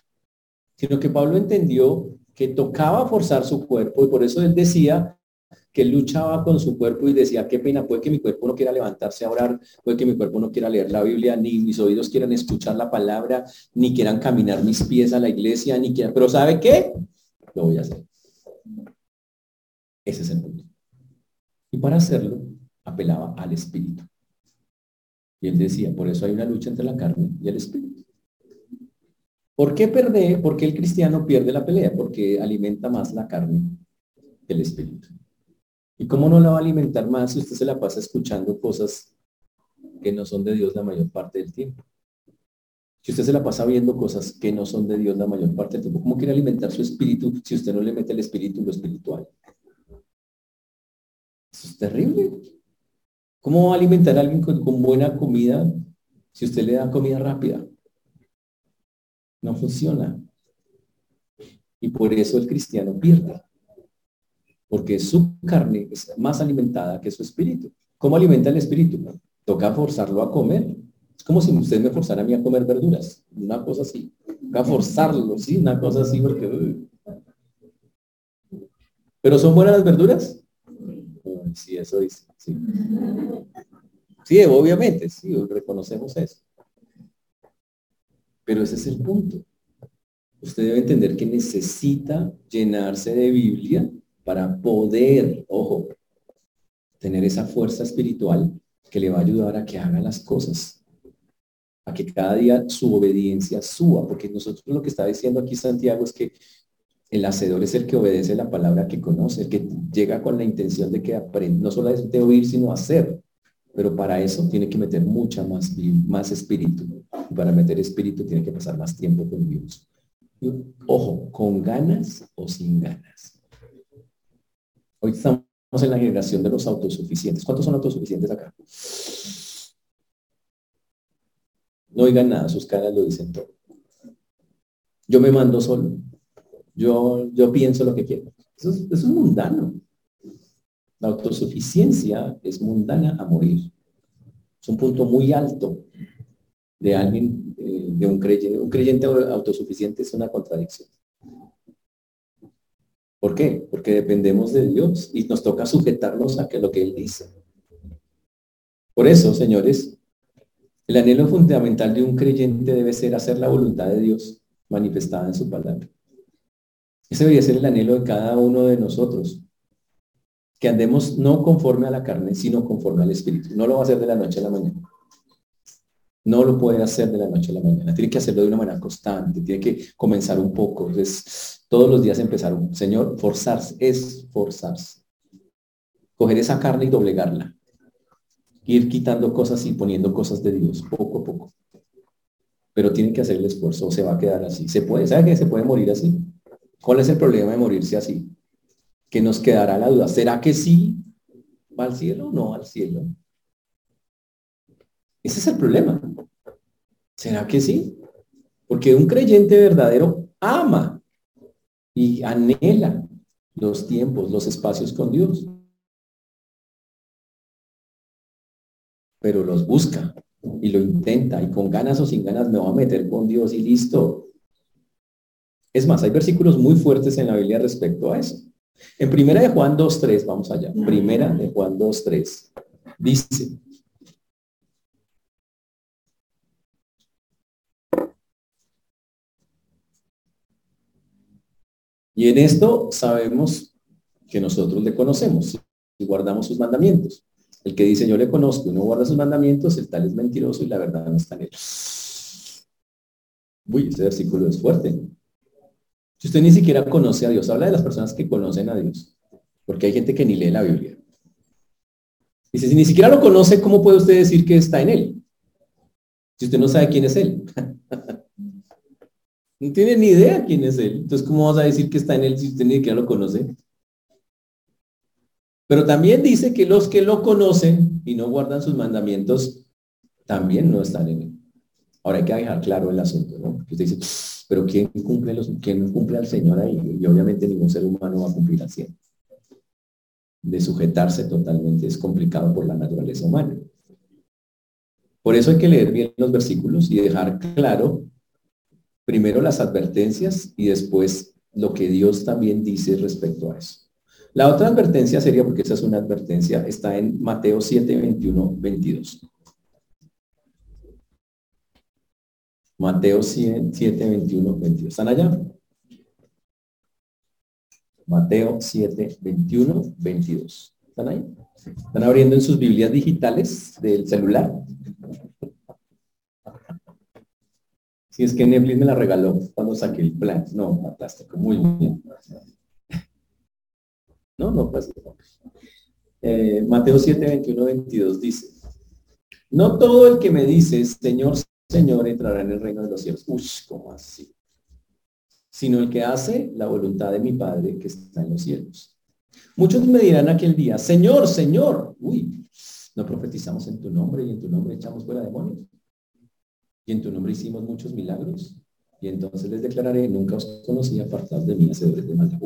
sino que Pablo entendió que tocaba forzar su cuerpo y por eso él decía que luchaba con su cuerpo y decía, qué pena, puede que mi cuerpo no quiera levantarse a orar, puede que mi cuerpo no quiera leer la Biblia, ni mis oídos quieran escuchar la palabra, ni quieran caminar mis pies a la iglesia, ni quieran, pero ¿sabe qué? lo voy a hacer. Ese es el punto. Y para hacerlo, apelaba al espíritu. Y él decía, por eso hay una lucha entre la carne y el espíritu. ¿Por qué perder? Porque el cristiano pierde la pelea, porque alimenta más la carne que el espíritu. ¿Y cómo no la va a alimentar más si usted se la pasa escuchando cosas que no son de Dios la mayor parte del tiempo? Si usted se la pasa viendo cosas que no son de Dios la mayor parte del tiempo, ¿cómo quiere alimentar su espíritu si usted no le mete el espíritu en lo espiritual? Eso es terrible. ¿Cómo va a alimentar a alguien con, con buena comida si usted le da comida rápida? No funciona. Y por eso el cristiano pierde. Porque su carne es más alimentada que su espíritu. ¿Cómo alimenta el espíritu? Toca forzarlo a comer. Es como si usted me forzara a mí a comer verduras, una cosa así. A forzarlo, sí, una cosa así, porque... ¿Pero son buenas las verduras? Sí, eso dice. Sí, obviamente, sí, reconocemos eso. Pero ese es el punto. Usted debe entender que necesita llenarse de Biblia para poder, ojo, tener esa fuerza espiritual que le va a ayudar a que haga las cosas a que cada día su obediencia suba, porque nosotros lo que está diciendo aquí Santiago es que el hacedor es el que obedece la palabra que conoce, el que llega con la intención de que aprenda, no solo de oír, sino hacer. Pero para eso tiene que meter mucha más, más espíritu. Y para meter espíritu tiene que pasar más tiempo con Dios. ojo, con ganas o sin ganas. Hoy estamos en la generación de los autosuficientes. ¿Cuántos son autosuficientes acá? No oigan nada, sus caras lo dicen todo. Yo me mando solo. Yo, yo pienso lo que quiero. Es, eso es mundano. La autosuficiencia es mundana a morir. Es un punto muy alto de alguien, eh, de un creyente. Un creyente autosuficiente es una contradicción. ¿Por qué? Porque dependemos de Dios y nos toca sujetarnos a que lo que Él dice. Por eso, señores, el anhelo fundamental de un creyente debe ser hacer la voluntad de Dios manifestada en su palabra. Ese debería ser el anhelo de cada uno de nosotros. Que andemos no conforme a la carne, sino conforme al Espíritu. No lo va a hacer de la noche a la mañana. No lo puede hacer de la noche a la mañana. Tiene que hacerlo de una manera constante. Tiene que comenzar un poco. Es todos los días empezar. Un, Señor, forzarse. Es forzarse. Coger esa carne y doblegarla. Ir quitando cosas y poniendo cosas de Dios, poco a poco. Pero tiene que hacer el esfuerzo se va a quedar así. ¿Se puede? ¿Sabe que se puede morir así? ¿Cuál es el problema de morirse así? Que nos quedará la duda. ¿Será que sí va al cielo o no al cielo? Ese es el problema. ¿Será que sí? Porque un creyente verdadero ama y anhela los tiempos, los espacios con Dios. Pero los busca y lo intenta y con ganas o sin ganas me va a meter con Dios y listo. Es más, hay versículos muy fuertes en la Biblia respecto a eso. En primera de Juan 2.3, vamos allá. Primera de Juan 2.3. Dice, Y en esto sabemos que nosotros le conocemos y guardamos sus mandamientos. El que dice yo le conozco y no guarda sus mandamientos, el tal es mentiroso y la verdad no está en él. Uy, este versículo es fuerte. Si usted ni siquiera conoce a Dios, habla de las personas que conocen a Dios, porque hay gente que ni lee la Biblia. Dice, si ni siquiera lo conoce, ¿cómo puede usted decir que está en él? Si usted no sabe quién es él. (laughs) no tiene ni idea quién es él. Entonces, ¿cómo vas a decir que está en él si usted ni siquiera lo conoce? Pero también dice que los que lo conocen y no guardan sus mandamientos, también no están en él. Ahora hay que dejar claro el asunto, ¿no? Usted dice, pero ¿quién cumple, los, quién cumple al Señor ahí? Y obviamente ningún ser humano va a cumplir 100. De sujetarse totalmente es complicado por la naturaleza humana. Por eso hay que leer bien los versículos y dejar claro primero las advertencias y después lo que Dios también dice respecto a eso. La otra advertencia sería, porque esa es una advertencia, está en Mateo 7, 21, 22. Mateo 7, 21, 22. ¿Están allá? Mateo 7, 21, 22. ¿Están ahí? ¿Están abriendo en sus Biblias digitales del celular? Si es que Netflix me la regaló cuando saqué el plan. No, fantástico, muy bien. No, no pasa. Eh, Mateo 7, 21, 22 dice, no todo el que me dice, Señor, Señor entrará en el reino de los cielos. Uy, ¿cómo así? Sino el que hace la voluntad de mi Padre que está en los cielos. Muchos me dirán aquel día, Señor, Señor, uy, no profetizamos en tu nombre y en tu nombre echamos fuera demonios. Y en tu nombre hicimos muchos milagros. Y entonces les declararé, nunca os conocí apartados de mí, hacedores de maldad.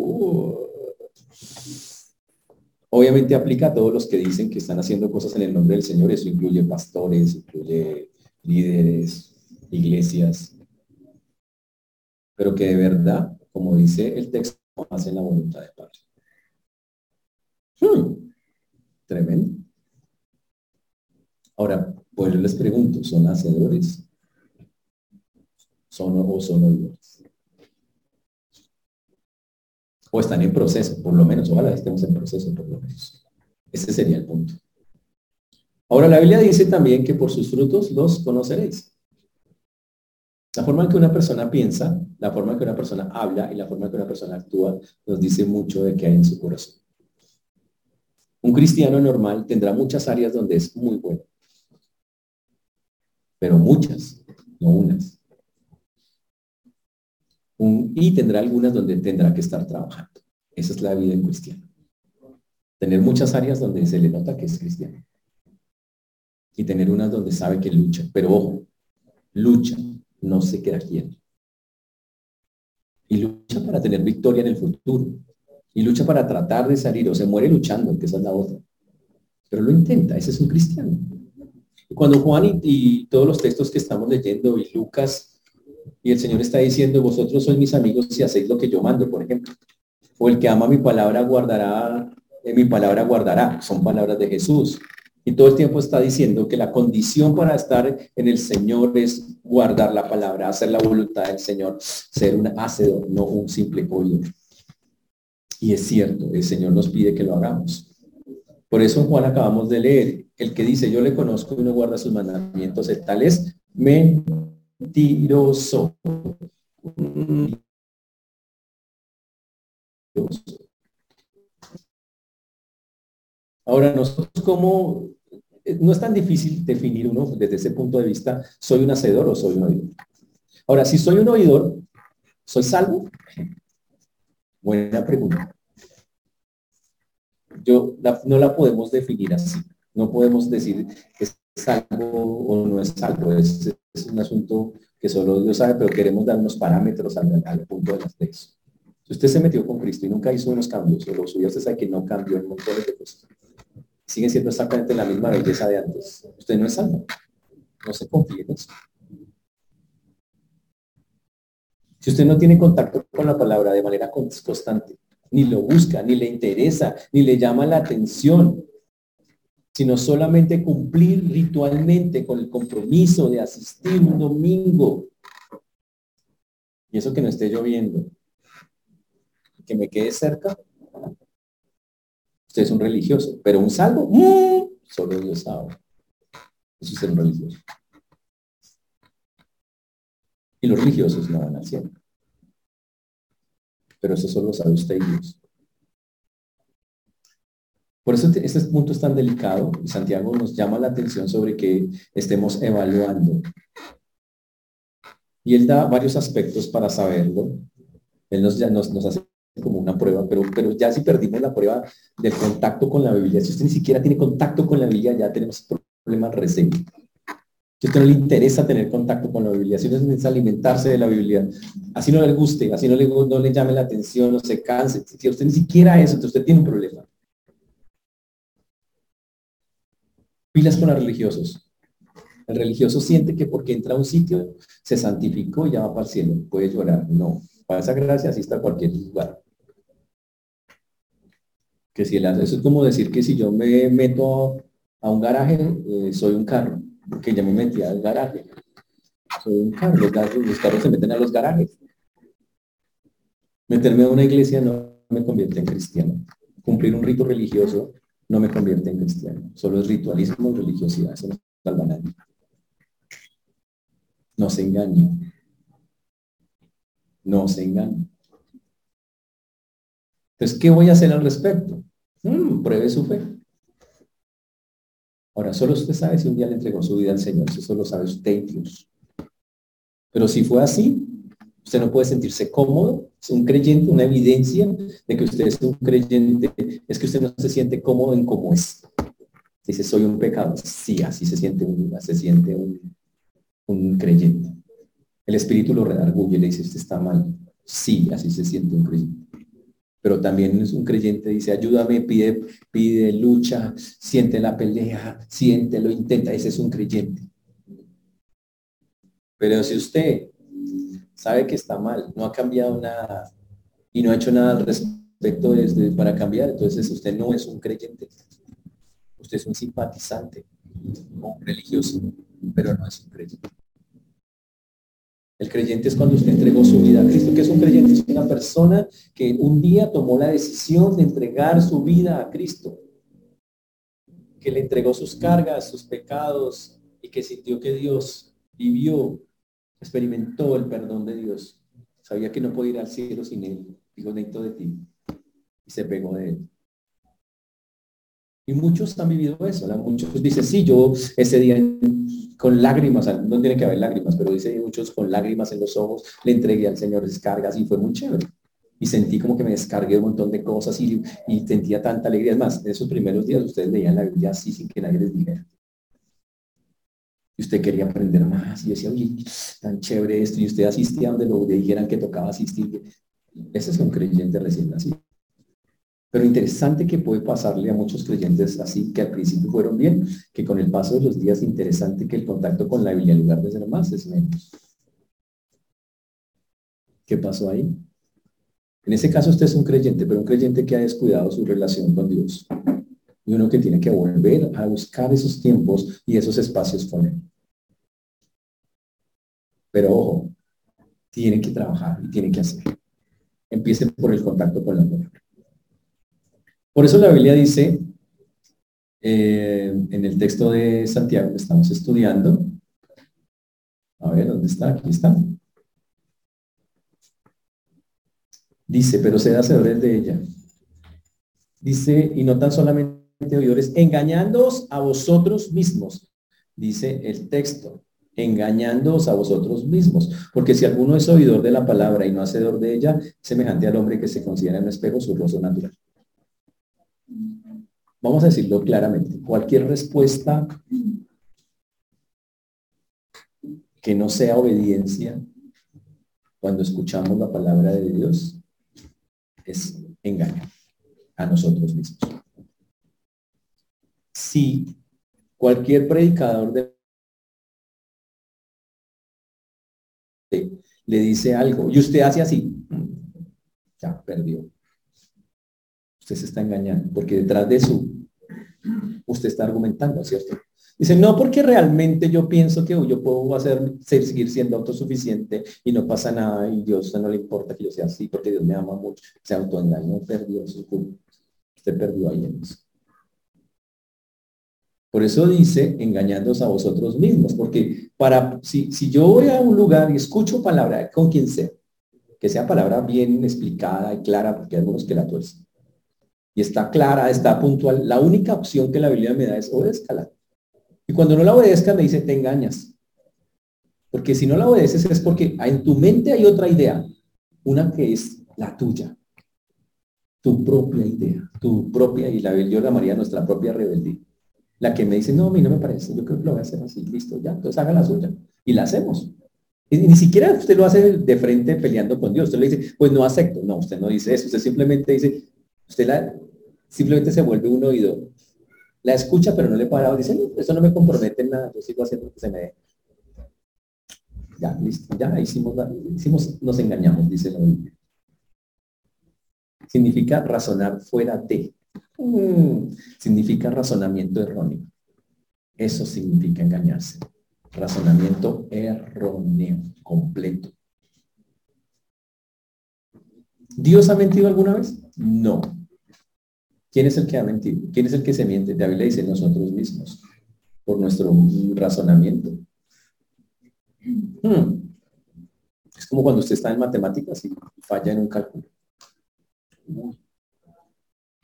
Obviamente aplica a todos los que dicen que están haciendo cosas en el nombre del Señor. Eso incluye pastores, incluye líderes, iglesias, pero que de verdad, como dice el texto, hacen la voluntad de Padre. Hmm, tremendo. Ahora, pues les pregunto, ¿son hacedores? ¿Son o son? O están en proceso, por lo menos, ojalá estemos en proceso, por lo menos. Ese sería el punto. Ahora la Biblia dice también que por sus frutos los conoceréis. La forma en que una persona piensa, la forma en que una persona habla y la forma en que una persona actúa nos dice mucho de qué hay en su corazón. Un cristiano normal tendrá muchas áreas donde es muy bueno, pero muchas, no unas. Y tendrá algunas donde tendrá que estar trabajando. Esa es la vida en cristiano. Tener muchas áreas donde se le nota que es cristiano. Y tener unas donde sabe que lucha. Pero ojo, lucha, no se queda quieto. Y lucha para tener victoria en el futuro. Y lucha para tratar de salir o se muere luchando, que esa es la otra. Pero lo intenta, ese es un cristiano. Cuando Juan y todos los textos que estamos leyendo y Lucas y el Señor está diciendo, vosotros sois mis amigos si hacéis lo que yo mando, por ejemplo. O el que ama mi palabra guardará, en mi palabra guardará. Son palabras de Jesús. Y todo el tiempo está diciendo que la condición para estar en el Señor es guardar la palabra, hacer la voluntad del Señor, ser un hacedor, no un simple oído. Y es cierto, el Señor nos pide que lo hagamos. Por eso Juan acabamos de leer, el que dice yo le conozco y no guarda sus mandamientos, el tal es mentiroso. Ahora, nosotros como eh, no es tan difícil definir uno desde ese punto de vista, ¿soy un hacedor o soy un oidor? Ahora, si soy un oidor, ¿soy salvo? Buena pregunta. Yo no la podemos definir así. No podemos decir es salvo o no es salvo. Es, un asunto que solo Dios sabe, pero queremos dar unos parámetros al, punto de las leyes. Si usted se metió con Cristo y nunca hizo unos cambios, o lo suyo usted sabe que no cambió en montones de cosas sigue siendo exactamente la misma belleza de antes. Usted no es salvo. No se confíe en eso. Si usted no tiene contacto con la palabra de manera constante, ni lo busca, ni le interesa, ni le llama la atención, sino solamente cumplir ritualmente con el compromiso de asistir un domingo, y eso que no esté lloviendo, que me quede cerca, Usted es un religioso, pero un salvo, ¡mm! solo Dios sabe. Eso es ser un religioso. Y los religiosos no van al cielo. Pero eso solo sabe usted y Dios. Por eso este punto es tan delicado Santiago nos llama la atención sobre que estemos evaluando. Y él da varios aspectos para saberlo. Él nos, hace como una prueba, pero, ya si perdimos la prueba del contacto con la Biblia, si usted ni siquiera tiene contacto con la Biblia, ya tenemos problemas recién. Si usted no le interesa tener contacto con la Biblia, si no necesita alimentarse de la Biblia, así no le guste, así no le, no le llame la atención, no se canse, si usted ni siquiera eso, entonces usted tiene un problema. Pilas con los religiosos. El religioso siente que porque entra a un sitio se santificó y ya va para el cielo. Puede llorar. No. Para esa gracia así está cualquier lugar que si eso es como decir que si yo me meto a un garaje, eh, soy un carro, porque ya me metí al garaje. Soy un carro, los, carros, se meten a los garajes. Meterme a una iglesia no me convierte en cristiano. Cumplir un rito religioso no me convierte en cristiano. Solo es ritualismo y religiosidad. Eso no salva nadie. No se engañe. No se engañe. Entonces, ¿qué voy a hacer al respecto? Mm, pruebe su fe. Ahora, solo usted sabe si un día le entregó su vida al Señor, eso solo sabe usted y Dios. Pero si fue así, usted no puede sentirse cómodo, un creyente, una evidencia de que usted es un creyente, es que usted no se siente cómodo en cómo es. Dice, soy un pecado. Sí, así se siente un, se siente un, un creyente. El espíritu lo redarguye y le dice, usted está mal. Sí, así se siente un creyente pero también es un creyente, dice, ayúdame, pide, pide, lucha, siente la pelea, siente, lo intenta, ese es un creyente. Pero si usted sabe que está mal, no ha cambiado nada y no ha hecho nada al respecto desde, para cambiar, entonces usted no es un creyente. Usted es un simpatizante, un religioso, pero no es un creyente. El creyente es cuando usted entregó su vida a Cristo. que es un creyente? Es una persona que un día tomó la decisión de entregar su vida a Cristo. Que le entregó sus cargas, sus pecados y que sintió que Dios vivió, experimentó el perdón de Dios. Sabía que no podía ir al cielo sin él. Dijo, necesito de ti. Y se pegó de él. Y muchos han vivido eso, muchos dicen, sí, yo ese día con lágrimas, no tiene que haber lágrimas, pero dice muchos con lágrimas en los ojos, le entregué al Señor descargas y fue muy chévere. Y sentí como que me descargué un montón de cosas y, y sentía tanta alegría. Es más, en esos primeros días ustedes leían la Biblia así sin que nadie les dijera. Y usted quería aprender más y decía, oye, tan chévere esto. Y usted asistía donde lo dijeran que tocaba asistir. Ese es un creyente recién nacido. Pero interesante que puede pasarle a muchos creyentes así, que al principio fueron bien, que con el paso de los días, interesante que el contacto con la Biblia lugar de ser más es menos. ¿Qué pasó ahí? En ese caso usted es un creyente, pero un creyente que ha descuidado su relación con Dios. Y uno que tiene que volver a buscar esos tiempos y esos espacios con Él. Pero ojo, tiene que trabajar y tiene que hacer. Empiece por el contacto con la palabra. Por eso la Biblia dice, eh, en el texto de Santiago que estamos estudiando, a ver, ¿dónde está? Aquí está. Dice, pero sed hacedores de ella. Dice, y no tan solamente oidores, engañándoos a vosotros mismos, dice el texto, engañándoos a vosotros mismos, porque si alguno es oidor de la palabra y no hacedor de ella, semejante al hombre que se considera en un espejo su rostro natural. Vamos a decirlo claramente, cualquier respuesta que no sea obediencia cuando escuchamos la palabra de Dios es engaño a nosotros mismos. Si cualquier predicador de le dice algo y usted hace así, ya perdió usted se está engañando, porque detrás de eso usted está argumentando, ¿cierto? Dice, no porque realmente yo pienso que yo puedo hacer, seguir siendo autosuficiente y no pasa nada y Dios no le importa que yo sea así porque Dios me ama mucho. Se autoengañó, perdió su culpa. Usted perdió ahí en eso. Por eso dice, engañándoos a vosotros mismos, porque para, si, si yo voy a un lugar y escucho palabra con quien sea, que sea palabra bien explicada y clara, porque hay algunos que la tuercen, y está clara, está puntual, la única opción que la Biblia me da es obedézcala. Y cuando no la obedezcas me dice, te engañas. Porque si no la obedeces es porque en tu mente hay otra idea, una que es la tuya, tu propia idea, tu propia, y la yo la llamaría nuestra propia rebeldía. La que me dice, no, a mí no me parece, yo creo que lo voy a hacer así, listo, ya, entonces haga la suya. Y la hacemos. Y ni siquiera usted lo hace de frente peleando con Dios. Usted le dice, pues no acepto. No, usted no dice eso. Usted simplemente dice, usted la, simplemente se vuelve un oído. La escucha, pero no le para. Dice, eso no me compromete en nada, yo sigo haciendo que se me dé. Ya, listo, ya hicimos, hicimos, nos engañamos, dice. Significa razonar fuera de. Mm, significa razonamiento erróneo. Eso significa engañarse. Razonamiento erróneo, completo. ¿Dios ha mentido alguna vez? No. ¿Quién es el que ha mentido? ¿Quién es el que se miente? La Biblia dice nosotros mismos, por nuestro razonamiento. Hmm. Es como cuando usted está en matemáticas y falla en un cálculo.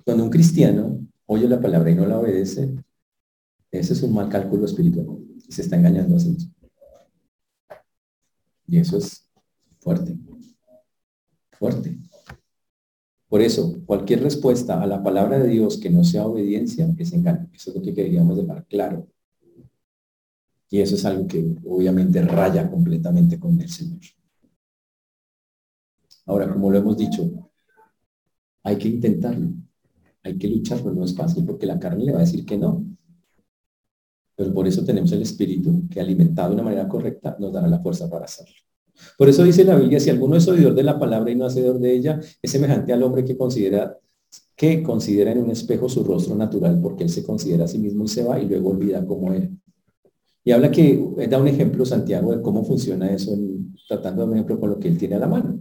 Cuando un cristiano oye la palabra y no la obedece, ese es un mal cálculo espiritual y se está engañando a sí mismo. Y eso es fuerte, fuerte. Por eso, cualquier respuesta a la palabra de Dios que no sea obediencia es engaño. Eso es lo que queríamos dejar claro. Y eso es algo que obviamente raya completamente con el Señor. Ahora, como lo hemos dicho, hay que intentarlo, hay que lucharlo, no es fácil porque la carne le va a decir que no. Pero por eso tenemos el Espíritu que alimentado de una manera correcta nos dará la fuerza para hacerlo. Por eso dice la Biblia, si alguno es oidor de la palabra y no hacedor de ella, es semejante al hombre que considera que considera en un espejo su rostro natural, porque él se considera a sí mismo y se va y luego olvida cómo era. Y habla que da un ejemplo Santiago de cómo funciona eso, tratando de un ejemplo con lo que él tiene a la mano.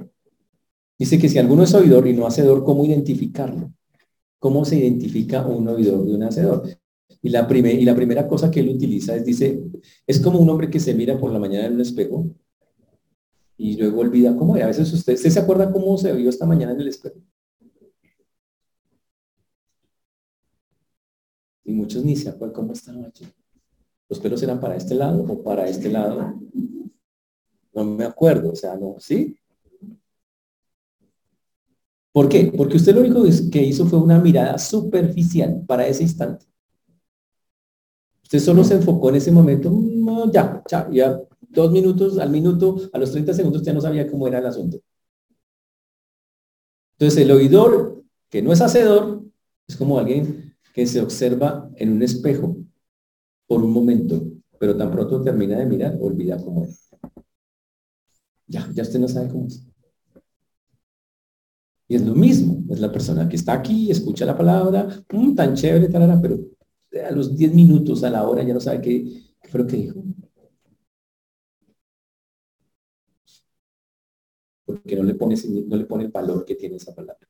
Dice que si alguno es oidor y no hacedor, ¿cómo identificarlo? ¿Cómo se identifica un oidor de un hacedor? Y la, y la primera cosa que él utiliza es, dice, es como un hombre que se mira por la mañana en un espejo y luego olvida cómo A veces usted, se acuerda cómo se vio esta mañana en el espejo? Y muchos ni se acuerdan cómo estaban. ¿Los pelos eran para este lado o para este lado? No me acuerdo, o sea, no, ¿sí? ¿Por qué? Porque usted lo único que hizo fue una mirada superficial para ese instante. Usted solo se enfocó en ese momento, no, ya, ya, ya, dos minutos, al minuto, a los 30 segundos ya no sabía cómo era el asunto. Entonces el oidor, que no es hacedor, es como alguien que se observa en un espejo por un momento, pero tan pronto termina de mirar, olvida cómo es. Ya, ya usted no sabe cómo es. Y es lo mismo, es la persona que está aquí, escucha la palabra, mm, tan chévere, tal, pero a los 10 minutos, a la hora, ya no sabe qué, fue lo que dijo. Porque no le, pone, no le pone el valor que tiene esa palabra.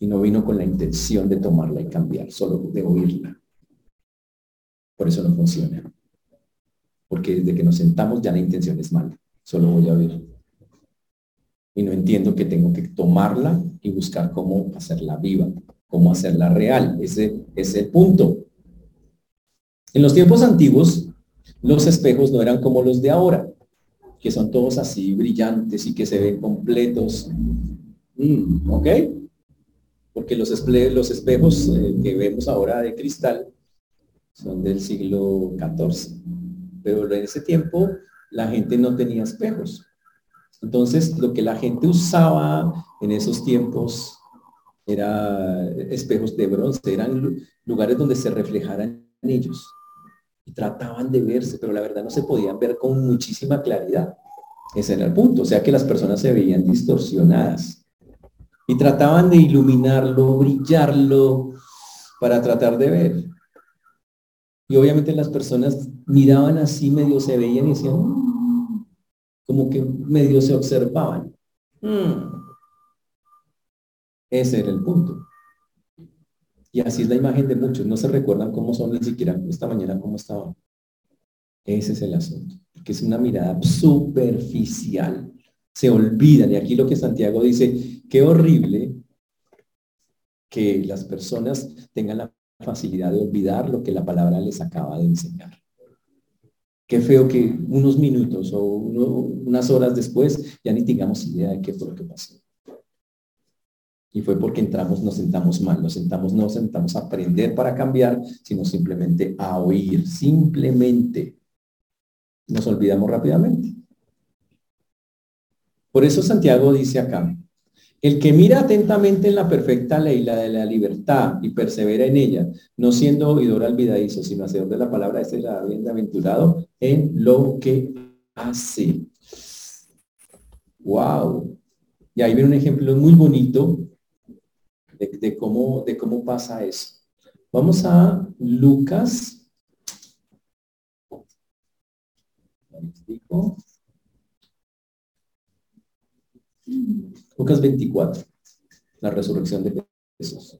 Y no vino con la intención de tomarla y cambiar, solo de oírla. Por eso no funciona. Porque desde que nos sentamos ya la intención es mala. Solo voy a oír y no entiendo que tengo que tomarla y buscar cómo hacerla viva, cómo hacerla real. Ese, es el punto. En los tiempos antiguos, los espejos no eran como los de ahora, que son todos así brillantes y que se ven completos. Mm, ¿Ok? Porque los, los espejos eh, que vemos ahora de cristal son del siglo XIV. Pero en ese tiempo la gente no tenía espejos. Entonces, lo que la gente usaba en esos tiempos era espejos de bronce, eran lugares donde se reflejaran ellos. Y trataban de verse, pero la verdad no se podían ver con muchísima claridad. Ese era el punto. O sea que las personas se veían distorsionadas. Y trataban de iluminarlo, brillarlo, para tratar de ver. Y obviamente las personas miraban así, medio se veían y decían, mm, como que medio se observaban. Hmm. Ese era el punto. Y así es la imagen de muchos. No se recuerdan cómo son ni siquiera esta mañana cómo estaban. Ese es el asunto. Porque es una mirada superficial. Se olvidan. Y aquí lo que Santiago dice, qué horrible que las personas tengan la facilidad de olvidar lo que la palabra les acaba de enseñar. Qué feo que unos minutos o unas horas después ya ni tengamos idea de qué fue lo que pasó. Y fue porque entramos, nos sentamos mal, nos sentamos, no sentamos a aprender para cambiar, sino simplemente a oír, simplemente. Nos olvidamos rápidamente. Por eso Santiago dice acá, el que mira atentamente en la perfecta ley, la de la libertad, y persevera en ella, no siendo oidor olvidadizo, sino hacedor de la palabra, este será bienaventurado en lo que hace. Wow. Y ahí viene un ejemplo muy bonito de, cómo, de cómo pasa eso. Vamos a Lucas. Lucas 24, la resurrección de Jesús.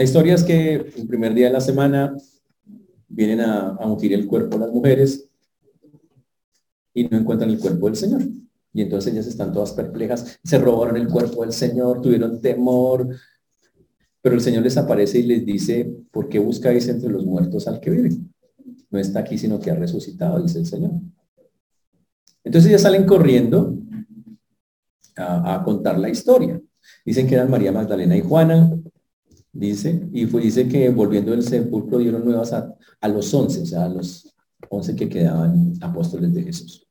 La historia es que el primer día de la semana vienen a, ungir el cuerpo las mujeres y no encuentran el cuerpo del Señor. Y entonces ellas están todas perplejas, se robaron el cuerpo del Señor, tuvieron temor, pero el Señor les aparece y les dice, ¿por qué buscáis entre los muertos al que vive? no está aquí, sino que ha resucitado, dice el Señor. Entonces ya salen corriendo a, contar la historia. Dicen que eran María Magdalena y Juana, dice, y fue, dice que volviendo del sepulcro dieron nuevas a, los once, o sea, a los once que quedaban apóstoles de Jesús.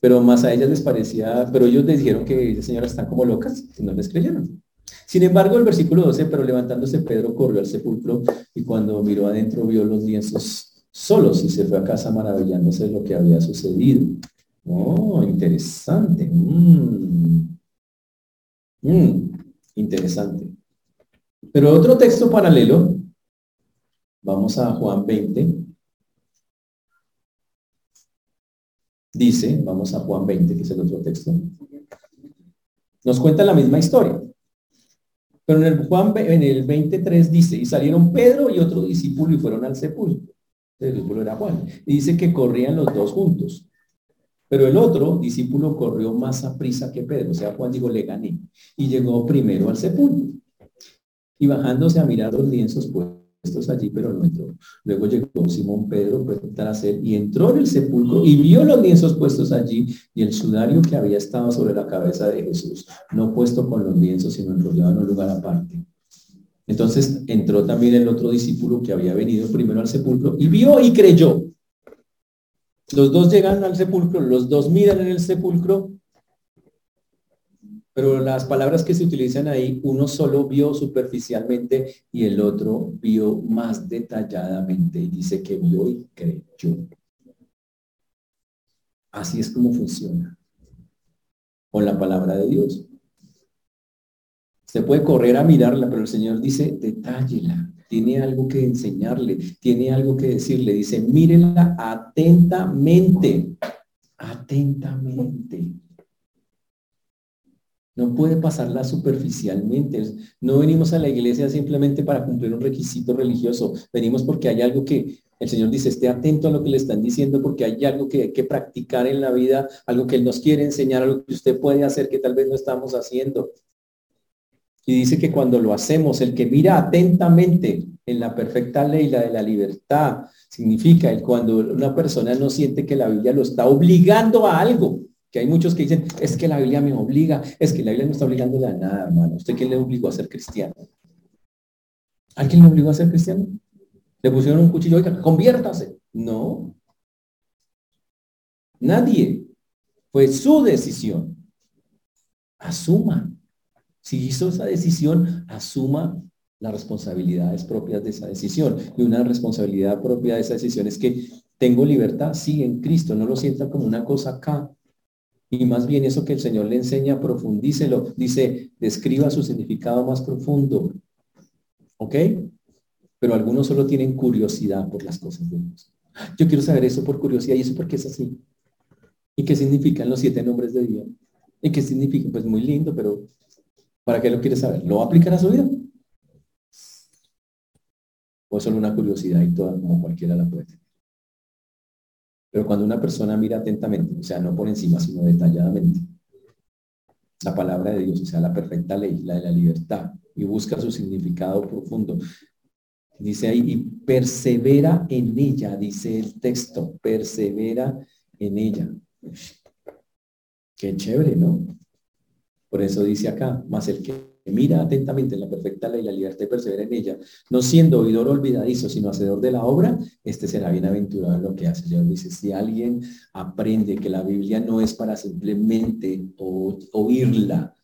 Pero más a ellas les parecía, pero ellos les dijeron que señoras están como locas, y no les creyeron. Sin embargo, el versículo 12, pero levantándose Pedro corrió al sepulcro y cuando miró adentro vio los lienzos solo si se fue a casa maravillándose de lo que había sucedido. Oh, interesante. Mm. Mm, interesante. Pero otro texto paralelo, vamos a Juan 20. Dice, vamos a Juan 20, que es el otro texto. Nos cuenta la misma historia. Pero en el Juan en el 23 dice, y salieron Pedro y otro discípulo y fueron al sepulcro el discípulo era Juan. Y dice que corrían los dos juntos. Pero el otro discípulo corrió más a prisa que Pedro, o sea, Juan dijo, le gané, y llegó primero al sepulcro. Y bajándose a mirar los lienzos puestos allí, pero no entró. Luego llegó Simón Pedro él y entró en el sepulcro y vio los lienzos puestos allí y el sudario que había estado sobre la cabeza de Jesús, no puesto con los lienzos, sino enrollado en un lugar aparte. Entonces entró también el otro discípulo que había venido primero al sepulcro y vio y creyó. Los dos llegan al sepulcro, los dos miran en el sepulcro, pero las palabras que se utilizan ahí, uno solo vio superficialmente y el otro vio más detalladamente y dice que vio y creyó. Así es como funciona con la palabra de Dios. Se puede correr a mirarla, pero el Señor dice, detállela. Tiene algo que enseñarle, tiene algo que decirle. Dice, mírenla atentamente, atentamente. No puede pasarla superficialmente. No venimos a la iglesia simplemente para cumplir un requisito religioso. Venimos porque hay algo que el Señor dice, esté atento a lo que le están diciendo porque hay algo que hay que practicar en la vida, algo que Él nos quiere enseñar, algo que usted puede hacer que tal vez no estamos haciendo. Y dice que cuando lo hacemos, el que mira atentamente en la perfecta ley, la de la libertad, significa el cuando una persona no siente que la Biblia lo está obligando a algo. Que hay muchos que dicen, es que la Biblia me obliga, es que la Biblia no está obligando a nada, hermano. ¿Usted quién le obligó a ser cristiano? ¿Alguien le obligó a ser cristiano? Le pusieron un cuchillo, oiga, conviértase. No. Nadie. Fue su decisión. Asuma si hizo esa decisión, asuma las responsabilidades propias de esa decisión. Y una responsabilidad propia de esa decisión es que tengo libertad, sí, en Cristo, no lo sienta como una cosa acá. Y más bien eso que el Señor le enseña, profundícelo. Dice, describa su significado más profundo. ¿Ok? Pero algunos solo tienen curiosidad por las cosas de Dios. Yo quiero saber eso por curiosidad y eso porque es así. ¿Y qué significan los siete nombres de Dios? ¿Y qué significa? Pues muy lindo, pero ¿Para qué lo quiere saber? ¿Lo va a aplicar a su vida? O solo una curiosidad y toda, como cualquiera la puede. Pero cuando una persona mira atentamente, o sea, no por encima, sino detalladamente, la palabra de Dios, o sea, la perfecta ley, la de la libertad, y busca su significado profundo. Dice ahí, y persevera en ella, dice el texto, persevera en ella. Qué chévere, ¿no? Por eso dice acá, más el que mira atentamente en la perfecta ley, la libertad y persevera en ella, no siendo oidor olvidadizo, sino hacedor de la obra, este será bienaventurado en lo que hace. Señor dice, si alguien aprende que la Biblia no es para simplemente oírla,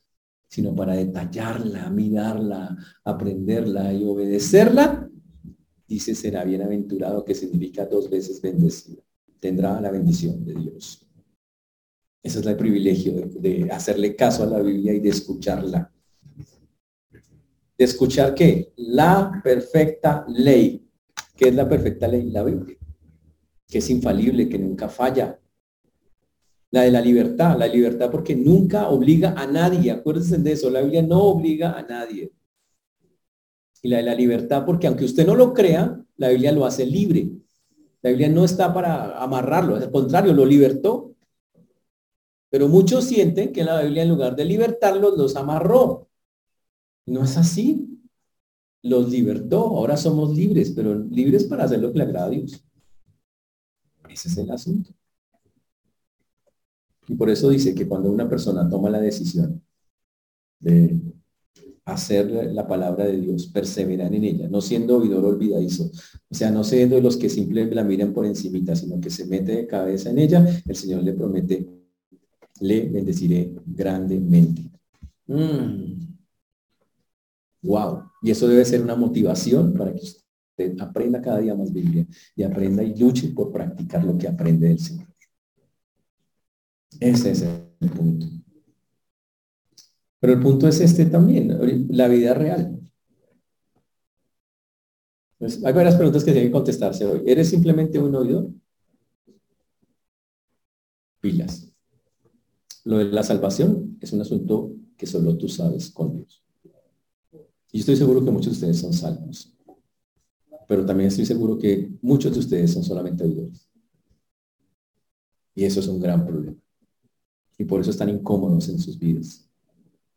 sino para detallarla, mirarla, aprenderla y obedecerla, dice será bienaventurado, que significa dos veces bendecido. Tendrá la bendición de Dios. Ese es el privilegio de, hacerle caso a la Biblia y de escucharla. ¿De escuchar qué? La perfecta ley. ¿Qué es la perfecta ley? La Biblia. Que es infalible, que nunca falla. La de la libertad. La libertad porque nunca obliga a nadie. Acuérdense de eso. La Biblia no obliga a nadie. Y la de la libertad porque aunque usted no lo crea, la Biblia lo hace libre. La Biblia no está para amarrarlo. Al contrario, lo libertó pero muchos sienten que la Biblia en lugar de libertarlos los amarró. No es así. Los libertó. Ahora somos libres, pero libres para hacer lo que le agrada a Dios. Ese es el asunto. Y por eso dice que cuando una persona toma la decisión de hacer la palabra de Dios, perseverar en ella, no siendo oidor olvidadizo, o sea, no siendo los que simplemente la miran por encimita, sino que se mete de cabeza en ella, el Señor le promete le bendeciré grandemente. Wow. Y eso debe ser una motivación para que usted aprenda cada día más Biblia y aprenda y luche por practicar lo que aprende del Señor. Ese es el punto. Pero el punto es este también, la vida real. Pues, hay varias preguntas que tienen que contestarse hoy. ¿Eres simplemente un oidor? Pilas. Lo de la salvación es un asunto que solo tú sabes con Dios. Y estoy seguro que muchos de ustedes son salvos. Pero también estoy seguro que muchos de ustedes son solamente oidores. Y eso es un gran problema. Y por eso están incómodos en sus vidas.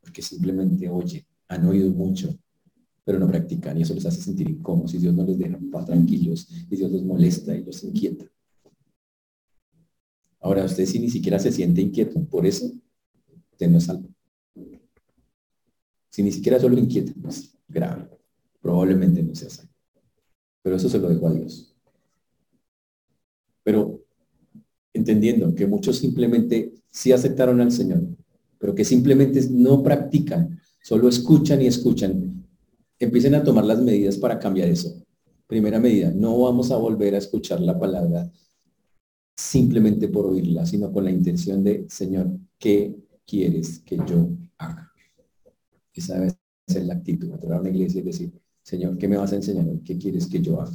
Porque simplemente oyen, han oído mucho, pero no practican. Y eso les hace sentir incómodos. Y Dios no les deja tranquilos. Y Dios los molesta y los inquieta. Ahora, usted si ni siquiera se siente inquieto por eso, usted no es salvo. Si ni siquiera solo inquieta, pues grave. Probablemente no sea salvo. Pero eso se lo dejo a Dios. Pero entendiendo que muchos simplemente sí aceptaron al Señor, pero que simplemente no practican, solo escuchan y escuchan, empiecen a tomar las medidas para cambiar eso. Primera medida, no vamos a volver a escuchar la palabra simplemente por oírla, sino con la intención de, Señor, ¿qué quieres que yo haga? Esa debe ser la actitud. Entrar a una iglesia y decir, Señor, ¿qué me vas a enseñar? ¿Qué quieres que yo haga?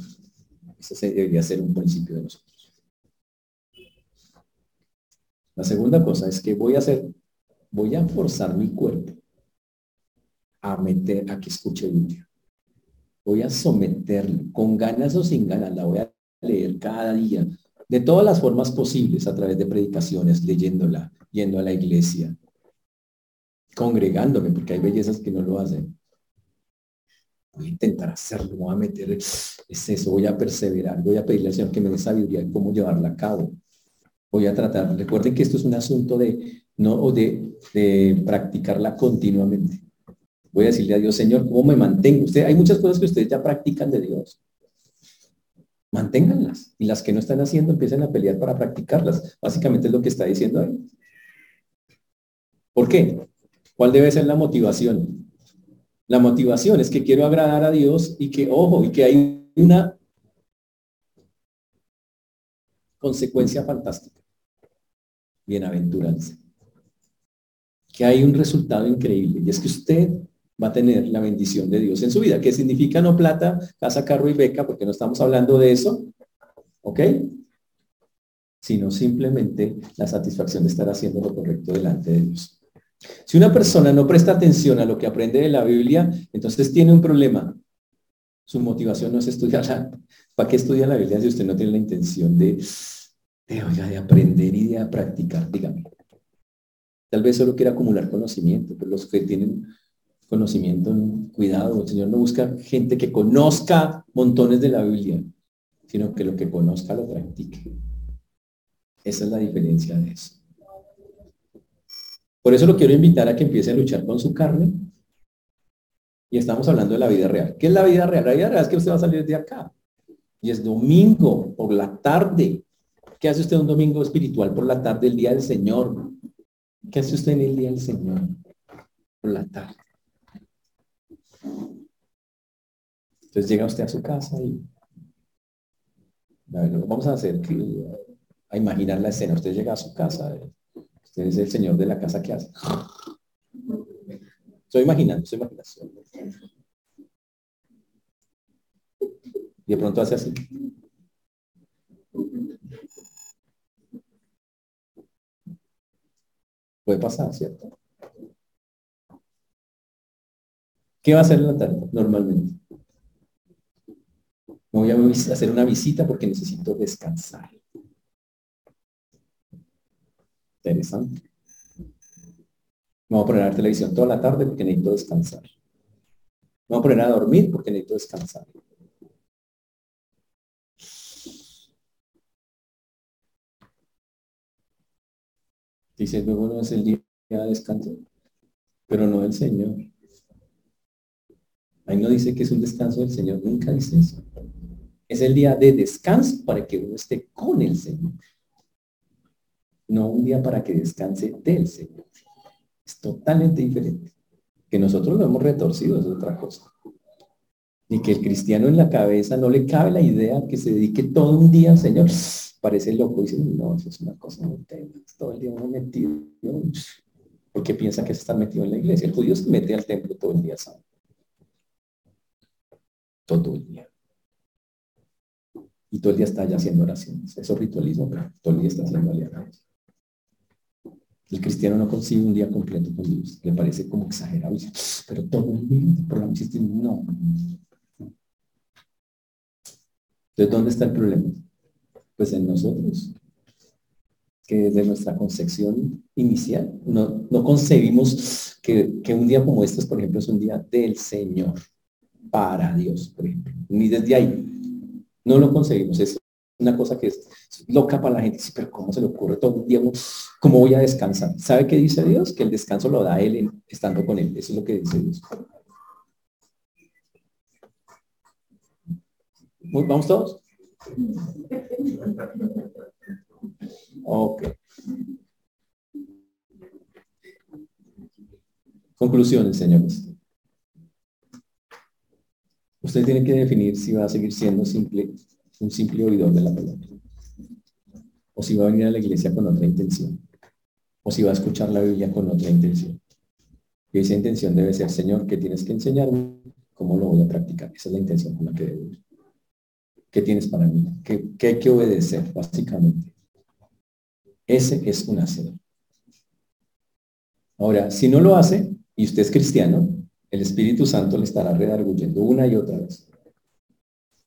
Ese debería ser un principio de nosotros. La segunda cosa es que voy a hacer, voy a forzar mi cuerpo a meter, a que escuche Biblia. Voy a someterlo, con ganas o sin ganas, la voy a leer cada día, de todas las formas posibles, a través de predicaciones, leyéndola, yendo a la iglesia, congregándome, porque hay bellezas que no lo hacen. Voy a intentar hacerlo, voy a meter, es eso, voy a perseverar, voy a pedirle al Señor que me dé sabiduría de cómo llevarla a cabo voy a tratar. Recuerden que esto es un asunto de, no, de, de practicarla continuamente. Voy a decirle a Dios, Señor, ¿cómo me mantengo? Usted, hay muchas cosas que ustedes ya practican de Dios. Manténganlas. Y las que no están haciendo, empiecen a pelear para practicarlas. Básicamente es lo que está diciendo ahí. ¿Por qué? ¿Cuál debe ser la motivación? La motivación es que quiero agradar a Dios y que, ojo, y que hay una consecuencia fantástica bienaventuranza. Que hay un resultado increíble y es que usted va a tener la bendición de Dios en su vida. ¿Qué significa no plata, casa, carro y beca? Porque no estamos hablando de eso. ¿Ok? Sino simplemente la satisfacción de estar haciendo lo correcto delante de Dios. Si una persona no presta atención a lo que aprende de la Biblia, entonces tiene un problema. Su motivación no es estudiar. ¿Para qué estudia la Biblia si usted no tiene la intención de de, oiga, de aprender y de practicar, dígame. Tal vez solo quiera acumular conocimiento, pero los que tienen conocimiento, cuidado, el Señor no busca gente que conozca montones de la Biblia, sino que lo que conozca lo practique. Esa es la diferencia de eso. Por eso lo quiero invitar a que empiece a luchar con su carne. Y estamos hablando de la vida real. ¿Qué es la vida real? La vida real es que usted va a salir de acá. Y es domingo por la tarde. ¿Qué hace usted un domingo espiritual por la tarde, el día del Señor? ¿Qué hace usted en el día del Señor? Por la tarde. Entonces llega usted a su casa y vamos a hacer a imaginar la escena. Usted llega a su casa, usted es el señor de la casa que hace. Estoy imaginando, estoy imaginando. Y de pronto hace así. Puede pasar, ¿cierto? ¿Qué va a hacer en la tarde normalmente? Me voy a hacer una visita porque necesito descansar. Interesante. Me voy a poner a ver televisión toda la tarde porque necesito descansar. Me voy a poner a dormir porque necesito descansar. Dice, luego no es el día de descanso, pero no del Señor. Ahí no dice que es un descanso del Señor, nunca dice eso. Es el día de descanso para que uno esté con el Señor. No un día para que descanse del Señor. Es totalmente diferente. Que nosotros lo hemos retorcido es otra cosa. Ni que el cristiano en la cabeza no le cabe la idea que se dedique todo un día al Señor parece loco, dice, no, eso es una cosa muy tema, todo el día uno metido, porque piensa que se está metido en la iglesia. El judío se mete al templo todo el día sábado. Todo el día. Y todo el día está allá haciendo oraciones. Eso es ritualismo, todo el día está haciendo alianzas. El cristiano no consigue un día completo con Dios. Le parece como exagerado. Pero todo el día, por la noche, no. Entonces, ¿dónde está el problema? Pues en nosotros. que desde nuestra concepción inicial no, no concebimos que, que, un día como este, por ejemplo, es un día del Señor, para Dios, por ejemplo. Ni desde ahí. No lo concebimos. Es una cosa que es loca para la gente. pero ¿cómo se le ocurre todo el día? ¿Cómo voy a descansar? ¿Sabe qué dice Dios? Que el descanso lo da Él estando con Él. Eso es lo que dice Dios. ¿Vamos todos? Ok. Conclusiones, señores. Usted tiene que definir si va a seguir siendo simple, un simple oidor de la palabra. O si va a venir a la iglesia con otra intención. O si va a escuchar la Biblia con otra intención. Y esa intención debe ser, Señor, ¿qué tienes que enseñarme? ¿Cómo lo voy a practicar? Esa es la intención con la que ir. ¿Qué tienes para mí? ¿Qué, qué hay que obedecer, básicamente? Ese es un hacedor. Ahora, si no lo hace y usted es cristiano, el Espíritu Santo le estará redarguyendo una y otra vez.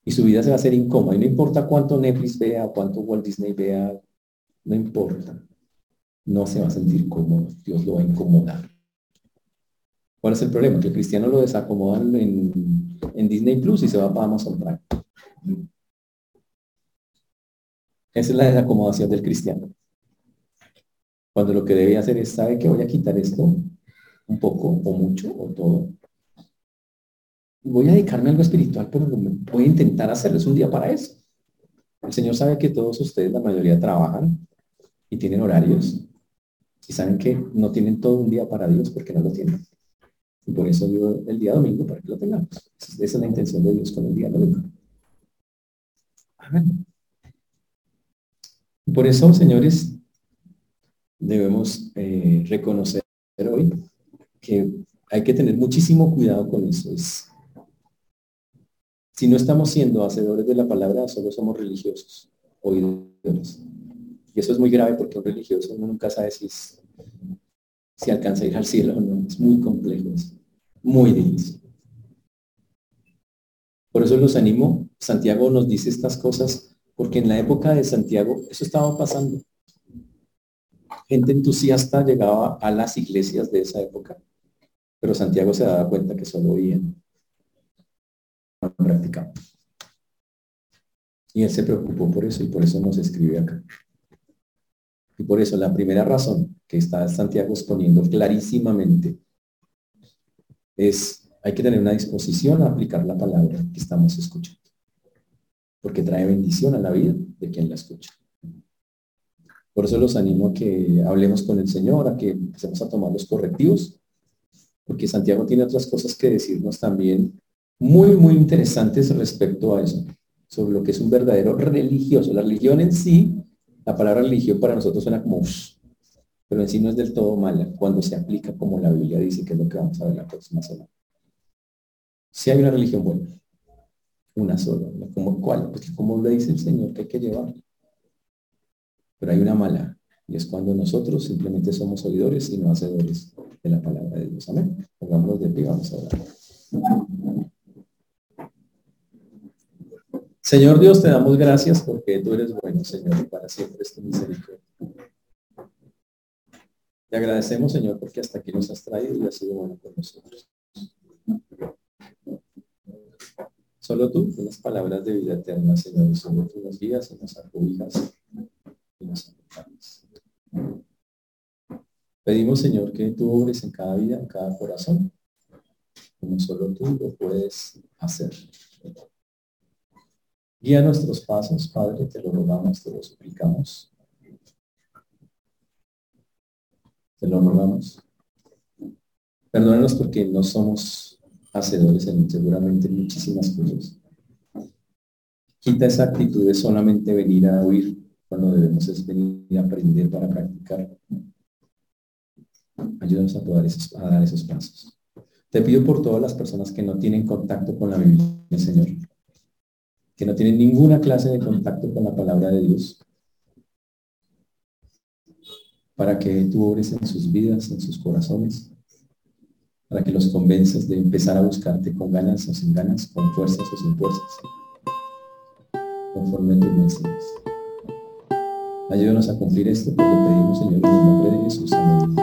Y su vida se va a hacer incómoda. Y no importa cuánto Netflix vea, cuánto Walt Disney vea, no importa. No se va a sentir cómodo. Dios lo va a incomodar. ¿Cuál es el problema? Que el cristiano lo desacomodan en, Disney Plus y se va para Amazon Prime. Esa es la desacomodación del cristiano. Cuando lo que debe hacer es, ¿sabe que voy a quitar esto? Un poco, o mucho, o todo. Voy a dedicarme a algo espiritual, pero voy a intentar hacerlo. Es un día para eso. El Señor sabe que todos ustedes, la mayoría, trabajan y tienen horarios. Y saben que no tienen todo un día para Dios porque no lo tienen. Y por eso yo el día domingo, para que lo tengamos. Esa es la intención de Dios con el día domingo. Amén. Por eso, señores, debemos eh, reconocer hoy que hay que tener muchísimo cuidado con eso. Si no estamos siendo hacedores de la palabra, solo somos religiosos, oidores. Y eso es muy grave porque un religioso nunca sabe si, si alcanza a ir al cielo o no. Es muy complejo, es muy difícil. Por eso los animo. Santiago nos dice estas cosas porque en la época de Santiago eso estaba pasando gente entusiasta llegaba a las iglesias de esa época, pero Santiago se daba cuenta que solo oían, no practicaban. Y él se preocupó por eso y por eso nos escribe acá. Y por eso la primera razón que está Santiago exponiendo clarísimamente es hay que tener una disposición a aplicar la palabra que estamos escuchando, porque trae bendición a la vida de quien la escucha. Por eso los animo a que hablemos con el Señor, a que empecemos a tomar los correctivos, porque Santiago tiene otras cosas que decirnos también muy, muy interesantes respecto a eso, sobre lo que es un verdadero religioso. La religión en sí, la palabra religión para nosotros suena como, pero en sí no es del todo mala cuando se aplica como la Biblia dice, que es lo que vamos a ver la próxima semana. Si hay una religión buena, una sola, ¿como cuál? Pues como le dice el Señor que hay que llevar. Pero hay una mala, y es cuando nosotros simplemente somos oidores y no hacedores de la palabra de Dios. Amén. Pongámonos de pie, vamos a orar. Señor Dios, te damos gracias porque tú eres bueno, Señor, y para siempre es tu misericordia. Te agradecemos, Señor, porque hasta aquí nos has traído y has sido bueno con nosotros. Solo tú, las palabras de vida eterna, Señor, solo tú nos guías y nos acobijas Pedimos, Señor, que tú obres en cada vida, en cada corazón, como solo tú lo puedes hacer. Guía nuestros pasos, Padre, te lo rogamos, te lo suplicamos. Te lo rogamos. Perdónanos porque no somos hacedores en seguramente muchísimas cosas. Quita esa actitud de solamente venir a oír cuando debemos es venir a aprender para practicar. Ayúdanos a, poder a dar esos pasos. Te pido por todas las personas que no tienen contacto con la Biblia, Señor, que no tienen ninguna clase de contacto con la palabra de Dios, para que tú obres en sus vidas, en sus corazones, para que los convenzas de empezar a buscarte con ganas o sin ganas, con fuerzas o sin fuerzas, conforme a tus mensajes. Ayúdanos a cumplir esto, pues lo pedimos, Señor, en el nombre de Jesús. Amén.